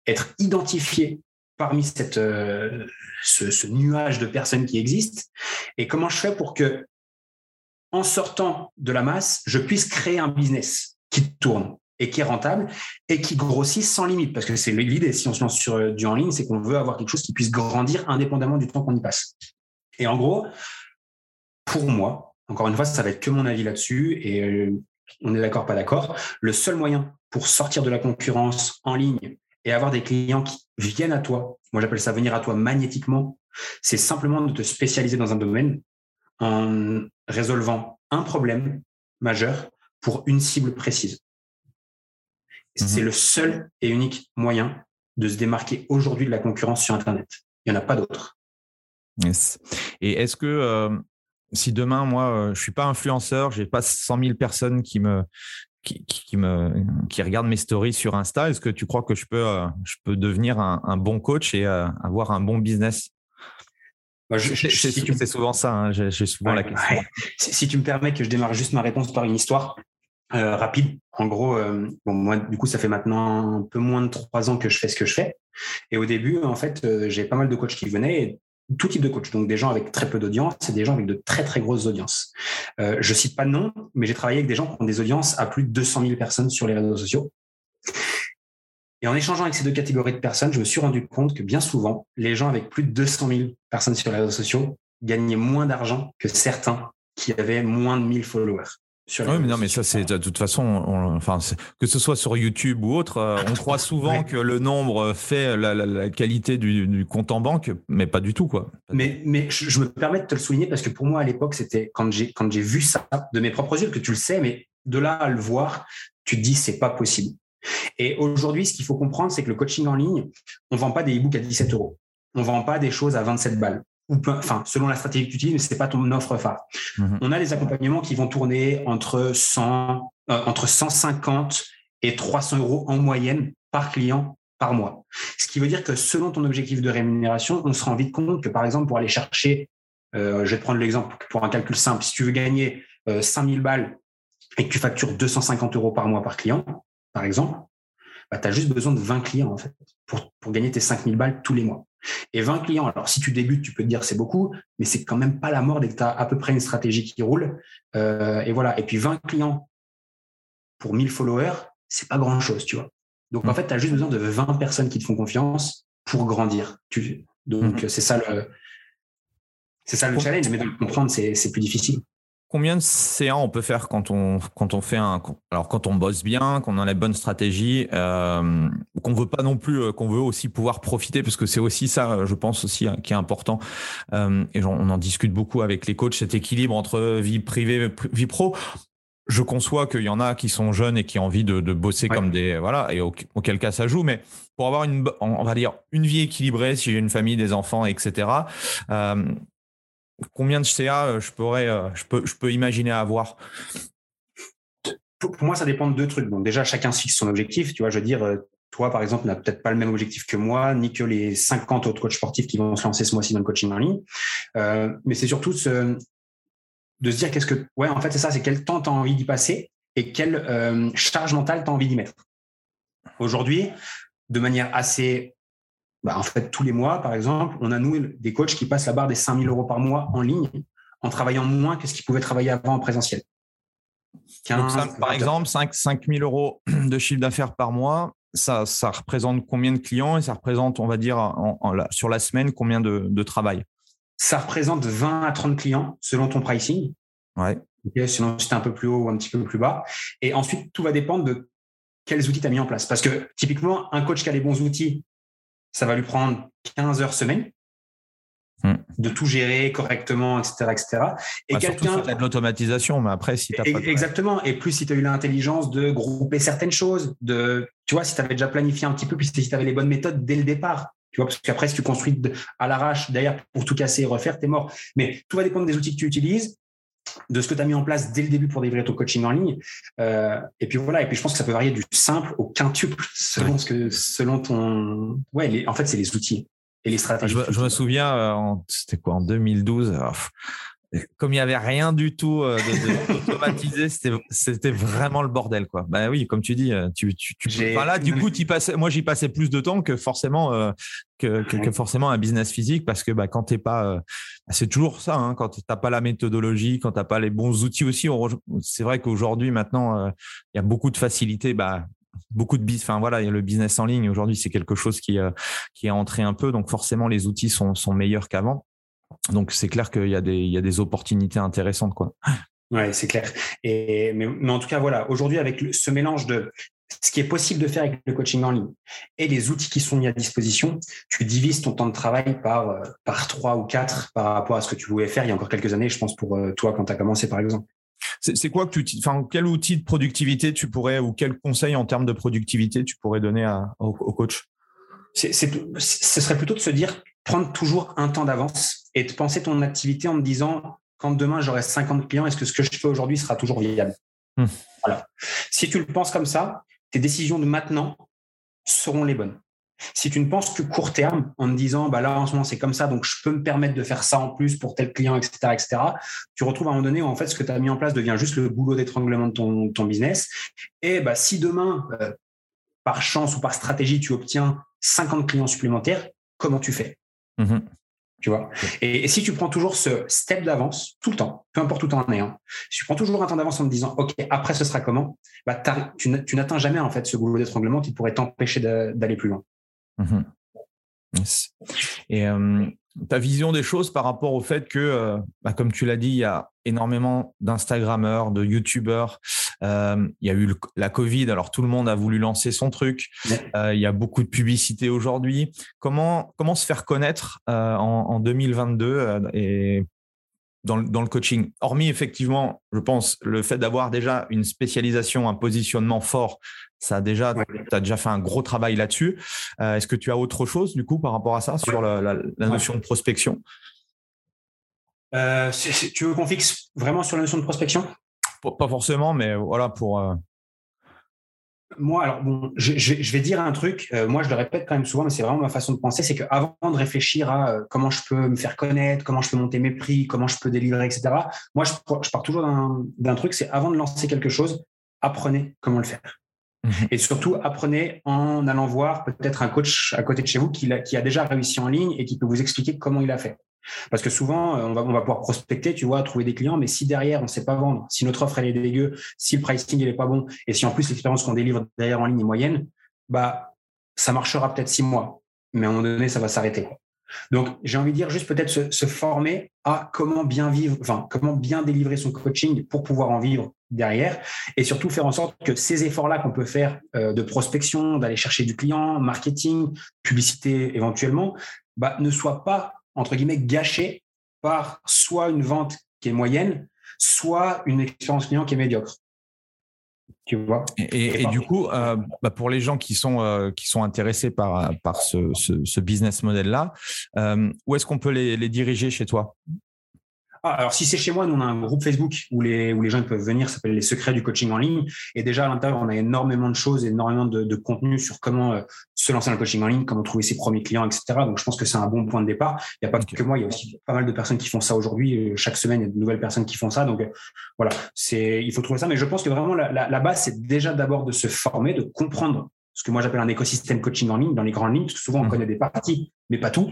C: être identifié parmi cette, euh, ce, nuage de personnes qui existent et comment je fais pour que, en sortant de la masse, je puisse créer un business qui tourne et qui est rentable et qui grossisse sans limite. Parce que c'est l'idée, si on se lance sur euh, du en ligne, c'est qu'on veut avoir quelque chose qui puisse grandir indépendamment du temps qu'on y passe. Et en gros, pour moi, encore une fois, ça va être que mon avis là-dessus et euh, on est d'accord, pas d'accord. Le seul moyen pour sortir de la concurrence en ligne et avoir des clients qui viennent à toi, moi j'appelle ça venir à toi magnétiquement, c'est simplement de te spécialiser dans un domaine en résolvant un problème majeur pour une cible précise. C'est mhm. le seul et unique moyen de se démarquer aujourd'hui de la concurrence sur Internet. Il n'y en a pas d'autre.
B: Et est-ce que euh, si demain, moi, euh, je suis pas influenceur, j'ai pas 100 000 personnes qui me, qui, me, qui regarde mes stories sur Insta, est-ce que tu crois que je peux, euh, je peux devenir un, bon coach et euh, avoir un bon business? Bah, C'est souvent ça, hein, j'ai souvent la question.
C: Si, tu me permets que je démarre juste ma réponse par une histoire euh, rapide. En gros, bon, moi, du coup, ça fait maintenant un peu moins de trois ans que je fais ce que je fais. Et au début, en fait, j'ai pas mal de coachs qui venaient. Et tout type de coach, donc des gens avec très peu d'audience et des gens avec de très très grosses audiences. Euh, je cite pas de nom, mais j'ai travaillé avec des gens qui ont des audiences à plus de 200 000 personnes sur les réseaux sociaux. Et en échangeant avec ces deux catégories de personnes, je me suis rendu compte que bien souvent, les gens avec plus de 200 000 personnes sur les réseaux sociaux gagnaient moins d'argent que certains qui avaient moins de 1000 followers.
B: Oui, mais non, mais ça, c'est de toute façon, enfin, que ce soit sur YouTube ou autre, euh, on croit souvent que le nombre fait la, qualité du, compte en banque, mais pas du tout, quoi.
C: Mais, mais je, me permets de te le souligner parce que pour moi, à l'époque, c'était quand j'ai quand j'ai vu ça de mes propres yeux, que tu le sais, mais de là à le voir, tu te dis c'est pas possible. Et aujourd'hui, ce qu'il faut comprendre, c'est que le coaching en ligne, on vend pas des e-books à 17 euros. On vend pas des choses à 27 balles enfin, selon la stratégie que tu utilises, mais c'est pas ton offre phare. Mhm. On a des accompagnements qui vont tourner entre 100, euh, entre 150 et 300 euros en moyenne par client par mois. Ce qui veut dire que selon ton objectif de rémunération, on se rend vite compte que, par exemple, pour aller chercher, euh, je vais te prendre l'exemple pour un calcul simple, si tu veux gagner 5000 euh, balles et que tu factures 250 euros par mois par client, par exemple, bah, tu as juste besoin de 20 clients en fait pour, pour gagner tes 5000 balles tous les mois. Et 20 clients, alors si tu débutes, tu peux te dire c'est beaucoup, mais c'est quand même pas la mort dès que tu as à peu près une stratégie qui roule. Euh, et voilà. Et puis 20 clients pour 1000 followers, c'est pas grand chose, tu vois. Donc en mmh. fait, tu as juste besoin de 20 personnes qui te font confiance pour grandir. donc mmh. c'est ça le, c'est ça le challenge, mais de le comprendre, c'est plus difficile.
B: Combien de CA on peut faire quand on, quand on fait un. Alors, quand on bosse bien, qu'on a la bonne stratégie, euh, qu'on veut pas non plus, euh, qu'on veut aussi pouvoir profiter, parce que c'est aussi ça, je pense aussi, hein, qui est important. Euh, et on en discute beaucoup avec les coachs, cet équilibre entre vie privée, vie pro. Je conçois qu'il y en a qui sont jeunes et qui ont envie de, bosser comme des. Voilà, et auquel cas ça joue, mais pour avoir une, on va dire, une vie équilibrée, si j'ai une famille, des enfants, etc., combien de CA euh, je pourrais, euh, je peux, je peux imaginer avoir?
C: Pour, moi, ça dépend de deux trucs. Donc déjà, chacun fixe son objectif. Tu vois, je veux dire, euh, toi, par exemple, n'as peut-être pas le même objectif que moi, ni que les 50 autres coachs sportifs qui vont se lancer ce mois-ci dans le coaching en ligne. mais c'est surtout de se dire qu'est-ce que, ouais, en fait, c'est ça, c'est quel temps tu as envie d'y passer et quelle charge mentale tu as envie d'y mettre. Aujourd'hui, de manière assez bah, en fait, tous les mois, par exemple, on a nous des coachs qui passent la barre des 5000 euros par mois en ligne en travaillant moins que ce qu'ils pouvaient travailler avant en présentiel.
B: par exemple, 5, 000 euros de chiffre d'affaires par mois, ça, ça, représente combien de clients et ça représente, on va dire, sur la semaine, combien de, travail?
C: Ça représente 20 à 30 clients selon ton pricing.
B: Ouais.
C: sinon, c'est un peu plus haut ou un petit peu plus bas. Et ensuite, tout va dépendre de quels outils tu as mis en place. Parce que typiquement, un coach qui a les bons outils, ça va lui prendre 15 heures semaine hmm. de tout gérer correctement, etc. etc.
B: Et bah, quelqu'un. de l'automatisation, mais après, si tu
C: pas. Exactement. Et plus si tu as eu l'intelligence de grouper certaines choses, de, tu vois, si tu avais déjà planifié un petit peu, puis si tu avais les bonnes méthodes dès le départ. Tu vois, parce qu'après, si tu construis à l'arrache, d'ailleurs, pour tout casser et refaire, tu es mort. Mais tout va dépendre des outils que tu utilises, de ce que tu as mis en place dès le début pour délivrer ton coaching en ligne. Euh, et puis voilà, et puis je pense que ça peut varier du simple au quintuple selon ce que selon ton ouais, en fait, c'est les outils et les stratégies.
B: Je, me souviens, euh, c'était quoi en 2012 comme il n'y avait rien du tout euh, d'automatisé, c'était vraiment le bordel. Quoi. Bah oui, comme tu dis, euh, tu, tu, là, du coup, passais, moi, j'y passais plus de temps que forcément, euh, que, forcément un business physique parce que bah, quand tu pas. c'est toujours ça, hein, quand tu n'as pas la méthodologie, quand tu n'as pas les bons outils aussi. C'est vrai qu'aujourd'hui, maintenant, il y a beaucoup de facilité. Bah, beaucoup de bis, enfin voilà, le business en ligne aujourd'hui, c'est quelque chose qui, qui est entré un peu, donc forcément les outils sont, sont meilleurs qu'avant. Donc c'est clair qu'il y, a des, y a des opportunités intéressantes. Quoi.
C: Ouais, c'est clair. Et, mais, en tout cas, voilà, aujourd'hui, avec ce mélange de ce qui est possible de faire avec le coaching en ligne et les outils qui sont mis à disposition, tu divises ton temps de travail par, euh, par 3 ou 4 par rapport à ce que tu voulais faire il y a encore quelques années, je pense, pour euh, toi quand tu as commencé, par exemple.
B: C'est quoi que tu, enfin, quel outil de productivité tu pourrais, ou quel conseil en termes de productivité tu pourrais donner à, au, au coach?
C: Ce serait plutôt de se dire, prendre toujours un temps d'avance et de penser ton activité en te disant quand demain j'aurai 50 clients, est-ce que ce que je fais aujourd'hui sera toujours viable? Hmm. Voilà. Si tu le penses comme ça, tes décisions de maintenant seront les bonnes. Si tu ne penses que court terme, en te disant bah là en ce moment c'est comme ça, donc je peux me permettre de faire ça en plus pour tel client, etc., etc., tu retrouves à un moment donné où en fait ce que tu as mis en place devient juste le boulot d'étranglement de ton, ton, business. Et bah, si demain, euh, par chance ou par stratégie, tu obtiens 50 clients supplémentaires, comment tu fais? Mmh tu vois. Et, si tu prends toujours ce step d'avance tout le temps, peu importe où tu en es, hein, si tu prends toujours un temps d'avance en te disant OK, après ce sera comment bah, Tu n'atteins jamais en fait ce goulot d'étranglement qui pourrait t'empêcher d'aller plus loin.
B: Mmh et ta vision des choses par rapport au fait que, bah, comme tu l'as dit, il y a énormément d'Instagrammeurs, de YouTubeurs. il y a eu la Covid, alors tout le monde a voulu lancer son truc. il y a beaucoup de publicité aujourd'hui. Comment, comment se faire connaître en, en, 2022 et dans, le coaching? Hormis effectivement, je pense, le fait d'avoir déjà une spécialisation, un positionnement fort, ça a déjà, tu as déjà fait un gros travail là-dessus. Euh, est-ce que tu as autre chose du coup par rapport à ça sur la, notion de prospection?
C: Euh, Tu veux qu'on fixe vraiment sur la notion de prospection?
B: Pas forcément, mais voilà pour. Euh,
C: moi, alors bon, je, vais dire un truc. Euh, moi, je le répète quand même souvent, mais c'est vraiment ma façon de penser. C'est qu'avant de réfléchir à comment je peux me faire connaître, comment je peux monter mes prix, comment je peux délivrer, etc. Moi, je, pars toujours d'un truc. C'est avant de lancer quelque chose, apprenez comment le faire. Mmh et surtout, apprenez en allant voir peut-être un coach à côté de chez vous qui a déjà réussi en ligne et qui peut vous expliquer comment il a fait. Parce que souvent, euh, on va, on va pouvoir prospecter, tu vois, trouver des clients, mais si derrière, on ne sait pas vendre, si notre offre, elle est dégueu, si le pricing, il est pas bon, et si en plus l'expérience qu'on délivre derrière en ligne est moyenne, bah, ça marchera peut-être six mois, mais à un moment donné, ça va s'arrêter. Donc, j'ai envie de dire juste peut-être se, former à comment bien vivre, enfin, comment bien délivrer son coaching pour pouvoir en vivre derrière et surtout faire en sorte que ces efforts-là qu'on peut faire euh, de prospection, d'aller chercher du client, marketing, publicité éventuellement, bah, ne soient pas entre guillemets, gâché par soit une vente qui est moyenne, soit une expérience client qui est médiocre.
B: Tu vois? Et, du coup, euh, bah, pour les gens qui sont, euh, qui sont intéressés par, par ce, business model-là, euh, où est-ce qu'on peut les, diriger chez toi?
C: Ah, alors, si c'est chez moi, nous, on a un groupe Facebook où les, où les gens peuvent venir, ça s'appelle Les Secrets du Coaching en ligne. Et déjà, à l'intérieur, on a énormément de choses, énormément de, de contenu sur comment euh, se lancer dans le coaching en ligne, comment trouver ses premiers clients, etc. Donc, je pense que c'est un bon point de départ. Il n'y a pas que moi, il y a aussi pas mal de personnes qui font ça aujourd'hui. Euh, chaque semaine, il y a de nouvelles personnes qui font ça. Donc, euh, voilà, c'est, il faut trouver ça. Mais je pense que vraiment, la, la, la base, c'est déjà d'abord de se former, de comprendre ce que moi j'appelle un écosystème coaching en ligne, dans les grandes lignes, parce que souvent on mmh. connaît des parties, mais pas tout.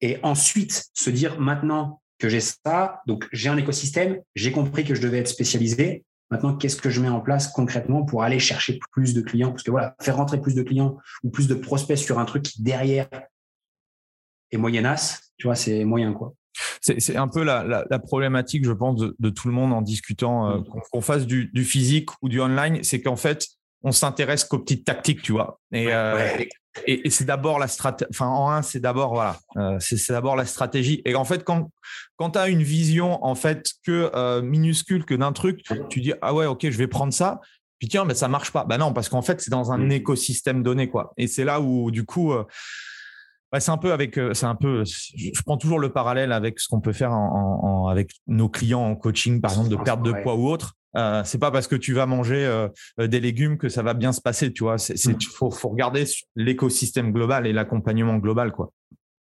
C: Et ensuite, se dire maintenant, que j'ai ça. Donc, j'ai un écosystème, j'ai compris que je devais être spécialisé. Maintenant, qu'est-ce que je mets en place concrètement pour aller chercher plus de clients? Parce que voilà, faire rentrer plus de clients ou plus de prospects sur un truc qui derrière est moyennasse, tu vois, c'est moyen quoi.
B: C'est un peu la, problématique, je pense, de, tout le monde en discutant, euh, mmh. qu'on fasse du, physique ou du online, c'est qu'en fait, on s'intéresse qu'aux petites tactiques, tu vois. Et, euh, et, c'est d'abord la stratégie. Enfin, en un, c'est d'abord voilà, euh, c'est d'abord la stratégie. Et en fait, quand quand tu as une vision en fait que euh, minuscule que d'un truc, tu dis ah ouais, ok, je vais prendre ça. Puis tiens, mais ça marche pas. Bah non, parce qu'en fait, c'est dans un mmh. écosystème donné quoi. Et c'est là où du coup. Euh, bah, c'est un peu avec, c'est un peu, je prends toujours le parallèle avec ce qu'on peut faire en, avec nos clients en coaching, par exemple, de perte de poids ou autre. Euh, c'est pas parce que tu vas manger euh, euh, des légumes que ça va bien se passer, tu vois. C'est, mmh. faut, regarder l'écosystème global et l'accompagnement global, quoi.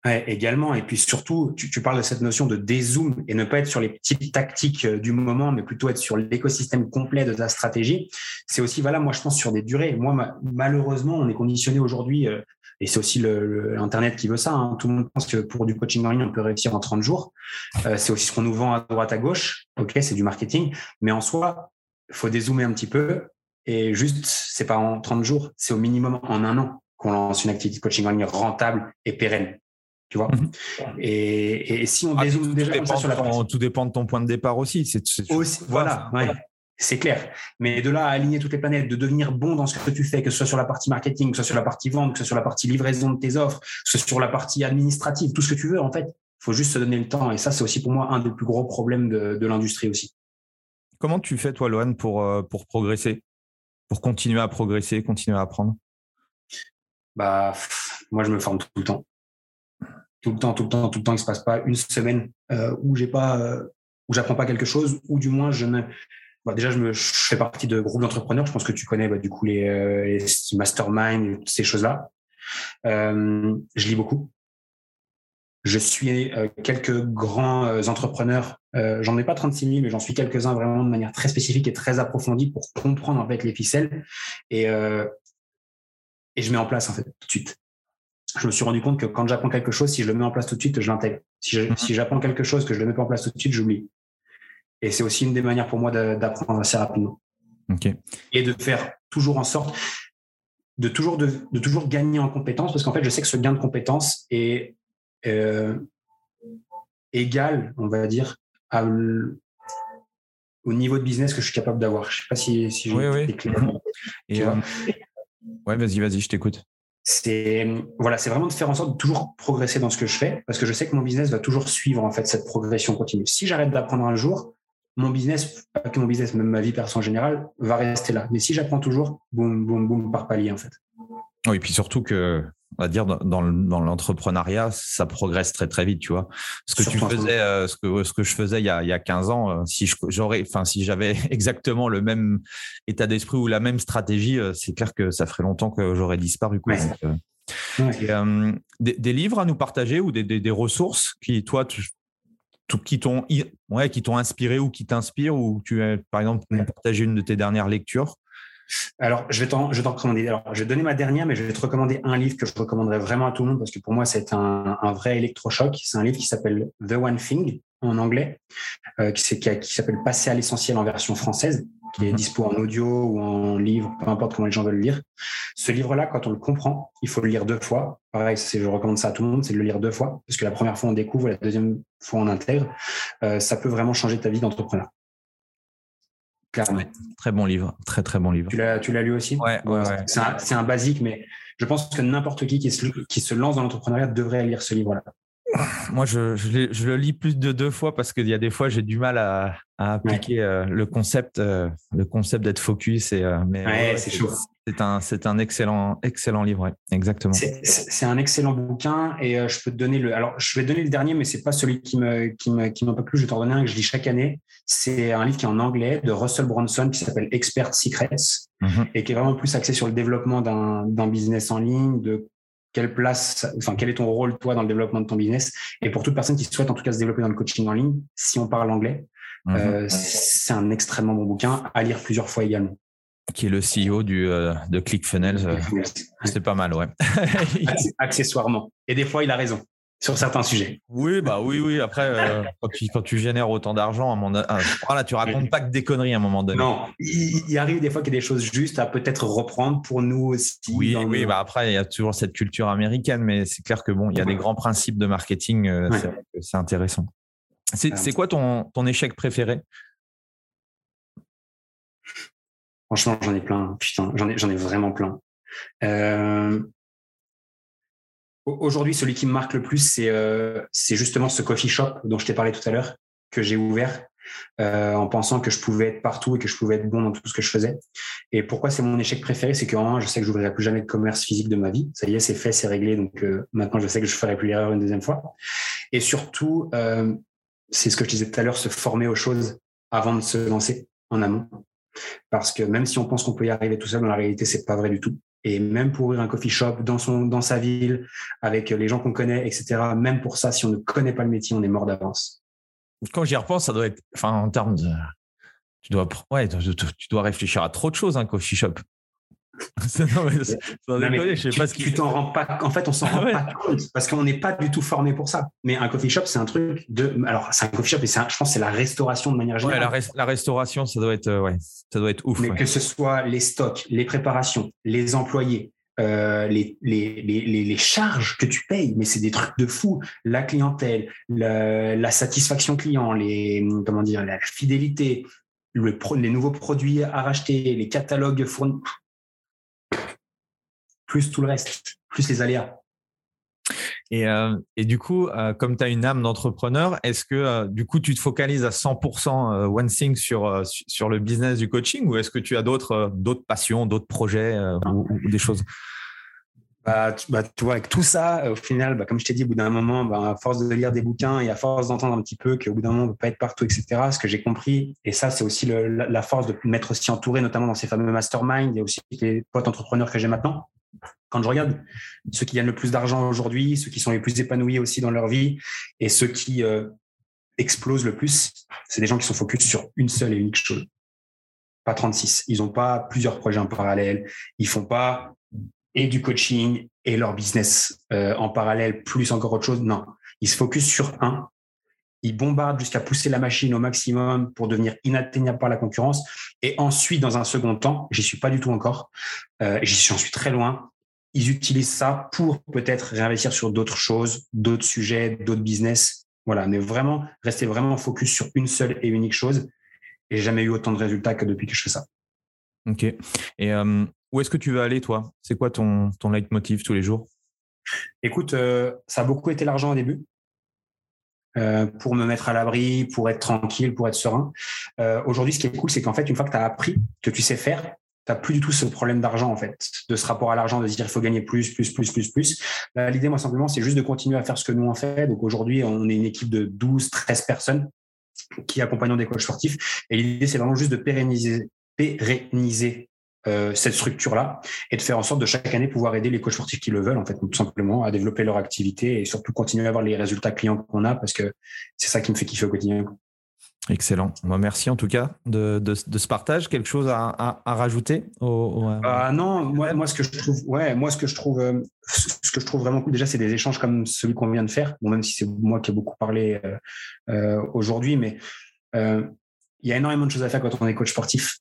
C: également. Et puis surtout, tu, parles de cette notion de dézoom et ne pas être sur les petites tactiques du moment, mais plutôt être sur l'écosystème complet de ta stratégie. C'est aussi, voilà, moi, je pense sur des durées. Moi, malheureusement, on est conditionné aujourd'hui et c'est aussi l'Internet qui veut ça. Hein. Tout le monde pense que pour du coaching en ligne, on peut réussir en 30 jours. Euh, c'est aussi ce qu'on nous vend à droite, à gauche. OK, c'est du marketing. Mais en soi, il faut dézoomer un petit peu. Et juste, c'est pas en 30 jours, c'est au minimum en un an qu'on lance une activité de coaching en ligne rentable et pérenne. Tu vois? Mhm. et, si on ah, dézoome déjà comme ça sur la
B: Tout dépend de ton point de départ aussi. C'est,
C: voilà, ouais. C'est clair. Mais de là à aligner toutes les planètes, de devenir bon dans ce que tu fais, que ce soit sur la partie marketing, que ce soit sur la partie vente, que ce soit sur la partie livraison de tes offres, que ce soit sur la partie administrative, tout ce que tu veux, en fait, il faut juste se donner le temps. Et ça, c'est aussi pour moi un des plus gros problèmes de, l'industrie aussi.
B: Comment tu fais, toi, Lohan, pour, euh, pour progresser, pour continuer à progresser, continuer à apprendre?
C: Bah, moi, je me forme tout le temps. Tout le temps, tout le temps, tout le temps. Il ne se passe pas une semaine euh, où j'ai pas, euh, où j'apprends pas quelque chose, ou du moins je ne bah, déjà, je, me, fais partie de groupes d'entrepreneurs. Je pense que tu connais bah, du coup les, euh, les masterminds, ces choses-là. Euh, je lis beaucoup. Je suis euh, quelques grands entrepreneurs. J'en ai pas 36 000, mais j'en suis quelques-uns vraiment de manière très spécifique et très approfondie pour comprendre en fait les ficelles. Et, et je mets en place en fait tout de suite. Je me suis rendu compte que quand j'apprends quelque chose, si je le mets en place tout de suite, je l'intègre. Si mm-hmm. j'apprends quelque chose que je le mets pas en place tout de suite, j'oublie. Et c'est aussi une des manières pour moi d'apprendre assez rapidement. Et de faire toujours en sorte de toujours, de, toujours gagner en compétences, parce qu'en fait, je sais que ce gain de compétences est euh, égal, on va dire, à au niveau de business que je suis capable d'avoir. Je ne sais pas si, si
B: je oui, oui. clair. Et euh, ouais, vas-y, vas-y, je t'écoute.
C: C'est voilà, c'est vraiment de faire en sorte de toujours progresser dans ce que je fais, parce que je sais que mon business va toujours suivre en fait cette progression continue. Si j'arrête d'apprendre un jour, mon business, pas que mon business, même ma vie perso en général, va rester là. Mais si j'apprends toujours, boum, boum, boum, par palier en fait.
B: Oui, et puis surtout que on va dire dans, l'entrepreneuriat, ça progresse très très vite, tu vois. Ce que tu faisais, euh, ce que ce que je faisais il y a, il y a 15 ans, euh, si j'aurais, enfin si j'avais exactement le même état d'esprit ou la même stratégie, euh, c'est clair que ça ferait longtemps que j'aurais disparu. Quoi. des, livres à nous partager ou des, des, ressources qui, toi, qui t'ont ouais, qui t'ont inspiré ou qui t'inspirent ou tu as, par exemple, partager une de tes dernières lectures?
C: Alors, je vais t'en, recommander. Alors, je vais donner ma dernière, mais je vais te recommander un livre que je recommanderais vraiment à tout le monde parce que pour moi, c'est un, vrai électrochoc. C'est un livre qui s'appelle The One Thing en anglais, euh, qui, s'appelle Passer à l'essentiel en version française, qui est dispo en audio ou en livre, peu importe comment les gens veulent le lire. Ce livre-là, quand on le comprend, il faut le lire deux fois. Pareil, je recommande ça à tout le monde, c'est de le lire deux fois, parce que la première fois on découvre, la deuxième fois on intègre. Euh, ça peut vraiment changer ta vie d'entrepreneur.
B: Très bon livre, très très bon livre.
C: Tu l'as, tu l'as lu aussi?
B: Ouais, ouais,
C: C'est un, basique, mais je pense que n'importe qui qui se, qui se lance dans l'entrepreneuriat devrait lire ce livre-là.
B: Moi, je, je, le lis plus de deux fois parce qu'il y a des fois, j'ai du mal à, à appliquer euh, le concept, euh, le concept d'être focus. Et, euh,
C: mais c'est chaud.
B: C'est un, c'est un excellent, excellent livre, exactement.
C: C'est un excellent bouquin et je peux te donner le. Alors, je vais donner le dernier, mais c'est pas celui qui me, qui me, qui m'a pas plu. Je vais t'en donner un que je lis chaque année. C'est un livre qui est en anglais de Russell Brunson qui s'appelle Expert Secrets mhm. et qui est vraiment plus axé sur le développement d'un business en ligne, de quelle place, enfin, quel est ton rôle, toi, dans le développement de ton business? Et pour toute personne qui souhaite, en tout cas, se développer dans le coaching en ligne, si on parle anglais, mhm. euh, c'est un extrêmement bon bouquin à lire plusieurs fois également.
B: Qui est le CEO du, euh, de ClickFunnels. Euh, c'est pas mal, ouais.
C: Accessoirement. Et des fois, il a raison sur certains sujets.
B: Oui, bah oui, oui. Après, euh, quand, tu, génères autant d'argent, à mon voilà, tu racontes pas que des conneries à un moment donné.
C: Non, il, arrive des fois qu'il y a des choses justes à peut-être reprendre pour nous aussi.
B: Oui, oui. Bah après, il y a toujours cette culture américaine, mais c'est clair que bon, il y a des grands principes de marketing. Euh, c'est intéressant. C'est quoi ton, ton échec préféré?
C: Franchement, j'en ai plein. Putain, j'en ai, j'en ai vraiment plein. Euh, Aujourd'hui, celui qui me marque le plus, euh, c'est justement ce coffee shop dont je t'ai parlé tout à l'heure, que j'ai ouvert euh, en pensant que je pouvais être partout et que je pouvais être bon dans tout ce que je faisais. Et pourquoi c'est mon échec préféré? C'est que je sais que je n'ouvrirai plus jamais de commerce physique de ma vie. Ça y est, c'est fait, c'est réglé. Donc euh, maintenant, je sais que je ne ferai plus l'erreur une deuxième fois. Et surtout, c'est ce que je disais tout à l'heure, se former aux choses avant de se lancer en amont. Parce que même si on pense qu'on peut y arriver tout seul, dans la réalité, c'est pas vrai du tout. Et même pour ouvrir un coffee shop dans, son, dans sa ville, avec les gens qu'on connaît, etc., même pour ça, si on ne connaît pas le métier, on est mort d'avance.
B: Quand j'y repense, ça doit être, enfin, en termes de. Tu dois, ouais, tu dois réfléchir à trop de choses, un coffee shop.
C: non, mais, je sais pas ce tu t'en rends pas. En fait, on s'en rend pas compte parce qu'on n'est pas du tout formé pour ça. Mais un coffee shop, c'est un truc de. Alors, c'est un coffee shop et je pense que c'est la restauration de manière générale.
B: Ouais, la, restauration, ça doit être, euh, ouais, ça doit être ouf.
C: Mais que ce soit les stocks, les préparations, les employés, euh, les, les, les, les, charges que tu payes, mais c'est des trucs de fou. La clientèle, la, la satisfaction client, les comment dire, la fidélité, le, les nouveaux produits à racheter, les catalogues fournis plus tout le reste, plus les aléas.
B: Et, euh, et du coup, euh, comme tu as une âme d'entrepreneur, est-ce que euh, du coup tu te focalises à 100% one thing sur, sur le business du coaching ou est-ce que tu as d'autres d'autres passions, d'autres projets ou, des choses?
C: Bah tu, bah, tu, vois, avec tout ça, au final, bah, comme je t'ai dit, au bout d'un moment, bah, à force de lire des bouquins et à force d'entendre un petit peu qu'au bout d'un moment, on ne peut pas être partout, etc., ce que j'ai compris, et ça, c'est aussi le, la, force de m'être aussi entouré, notamment dans ces fameux masterminds et aussi les potes entrepreneurs que j'ai maintenant, quand je regarde ceux qui gagnent le plus d'argent aujourd'hui, ceux qui sont les plus épanouis aussi dans leur vie et ceux qui euh, explosent le plus, c'est des gens qui sont focus sur une seule et unique chose. Pas 36. Ils n'ont pas plusieurs projets en parallèle. Ils font pas et du coaching et leur business euh, en parallèle, plus encore autre chose. Non. Ils se focus sur un. Ils bombardent jusqu'à pousser la machine au maximum pour devenir inatteignable par la concurrence. Et ensuite, dans un second temps, j'y suis pas du tout encore. Euh, j'y suis très loin ils utilisent ça pour peut-être réinvestir sur d'autres choses, d'autres sujets, d'autres business. Voilà, mais vraiment, rester vraiment focus sur une seule et unique chose. et j'ai jamais eu autant de résultats que depuis que je fais ça.
B: Ok. Et où est-ce que tu veux aller, toi? C'est quoi ton, ton leitmotiv tous les jours?
C: Écoute, ça a beaucoup été l'argent au début. Euh, pour me mettre à l'abri, pour être tranquille, pour être serein. Euh, Aujourd'hui, ce qui est cool, c'est qu'en fait, une fois que tu as appris, que tu sais faire, tu n'as plus du tout ce problème d'argent, en fait, de ce rapport à l'argent, de se dire il faut gagner plus, plus, plus, plus, plus. L'idée, moi, simplement, c'est juste de continuer à faire ce que nous on fait. Donc aujourd'hui, on est une équipe de 12, 13 personnes qui accompagnent des coachs sportifs. Et l'idée, c'est vraiment juste de pérenniser, pérenniser euh, cette structure-là et de faire en sorte de chaque année pouvoir aider les coachs sportifs qui le veulent, en fait, tout simplement, à développer leur activité et surtout continuer à avoir les résultats clients qu'on a parce que c'est ça qui me fait kiffer au quotidien.
B: Excellent. Merci en tout cas de, ce partage. Quelque chose à, rajouter au,
C: ah non, moi, ce que je trouve, ouais, moi ce que je trouve, euh, ce que je trouve vraiment cool déjà, c'est des échanges comme celui qu'on vient de faire. Même si c'est moi qui ai beaucoup parlé euh, euh aujourd'hui, mais euh, il y a énormément de choses à faire quand on est coach sportif.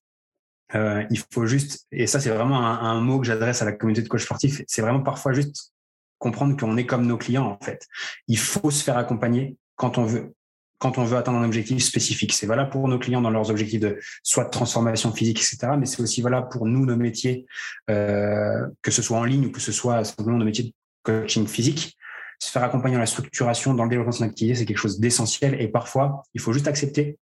C: Euh, il faut juste, et ça c'est vraiment un, mot que j'adresse à la communauté de coach sportif, c'est vraiment parfois juste comprendre qu'on est comme nos clients en fait. Il faut se faire accompagner quand on veut quand on veut atteindre un objectif spécifique. C'est valable pour nos clients dans leurs objectifs de soit de transformation physique, etc. Mais c'est aussi valable pour nous, nos métiers, euh, que ce soit en ligne ou que ce soit simplement nos métiers de coaching physique. Se faire accompagner dans la structuration, dans le développement de son activité, c'est quelque chose d'essentiel. Et parfois, il faut juste accepter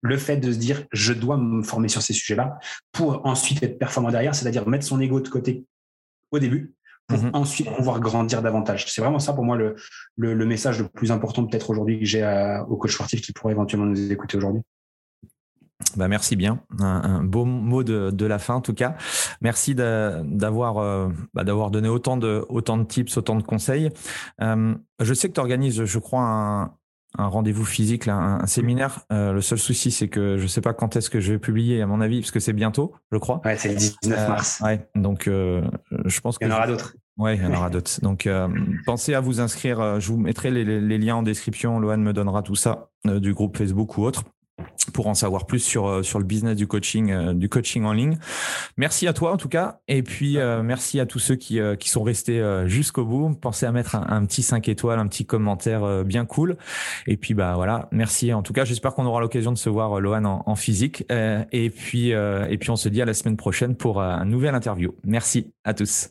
C: le fait de se dire je dois me former sur ces sujets-là pour ensuite être performant derrière, c'est-à-dire mettre son ego de côté au début pour mhm. ensuite pouvoir grandir davantage. C'est vraiment ça pour moi le, le, message le plus important peut-être aujourd'hui que j'ai au coach sportif qui pourrait éventuellement nous écouter aujourd'hui.
B: Bah merci bien, un, beau mot de, la fin en tout cas. Merci d'avoir euh, bah, donné autant de autant de tips, autant de conseils. Euh, je sais que tu organises, je crois, un, un rendez-vous physique, un, séminaire. Euh, le seul souci, c'est que je ne sais pas quand est-ce que je vais publier, à mon avis, parce que c'est bientôt, je crois.
C: Ouais, c'est le 19 euh, mars.
B: ouais, donc euh, je pense
C: qu'il y en aura d'autres.
B: Ouais, il y en aura d'autres. Donc pensez à vous inscrire. Je vous mettrai les, liens en description. Lohan me donnera tout ça du groupe Facebook ou autre pour en savoir plus sur euh, sur le business du coaching euh, du coaching en ligne. Merci à toi en tout cas et puis euh, merci à tous ceux qui qui sont restés jusqu'au bout. Pensez à mettre un, petit 5 étoiles, un petit commentaire bien cool et puis bah voilà, merci en tout cas, j'espère qu'on aura l'occasion de se voir Lohan en, en physique et puis et puis on se dit à la semaine prochaine pour un nouvel interview. Merci à tous.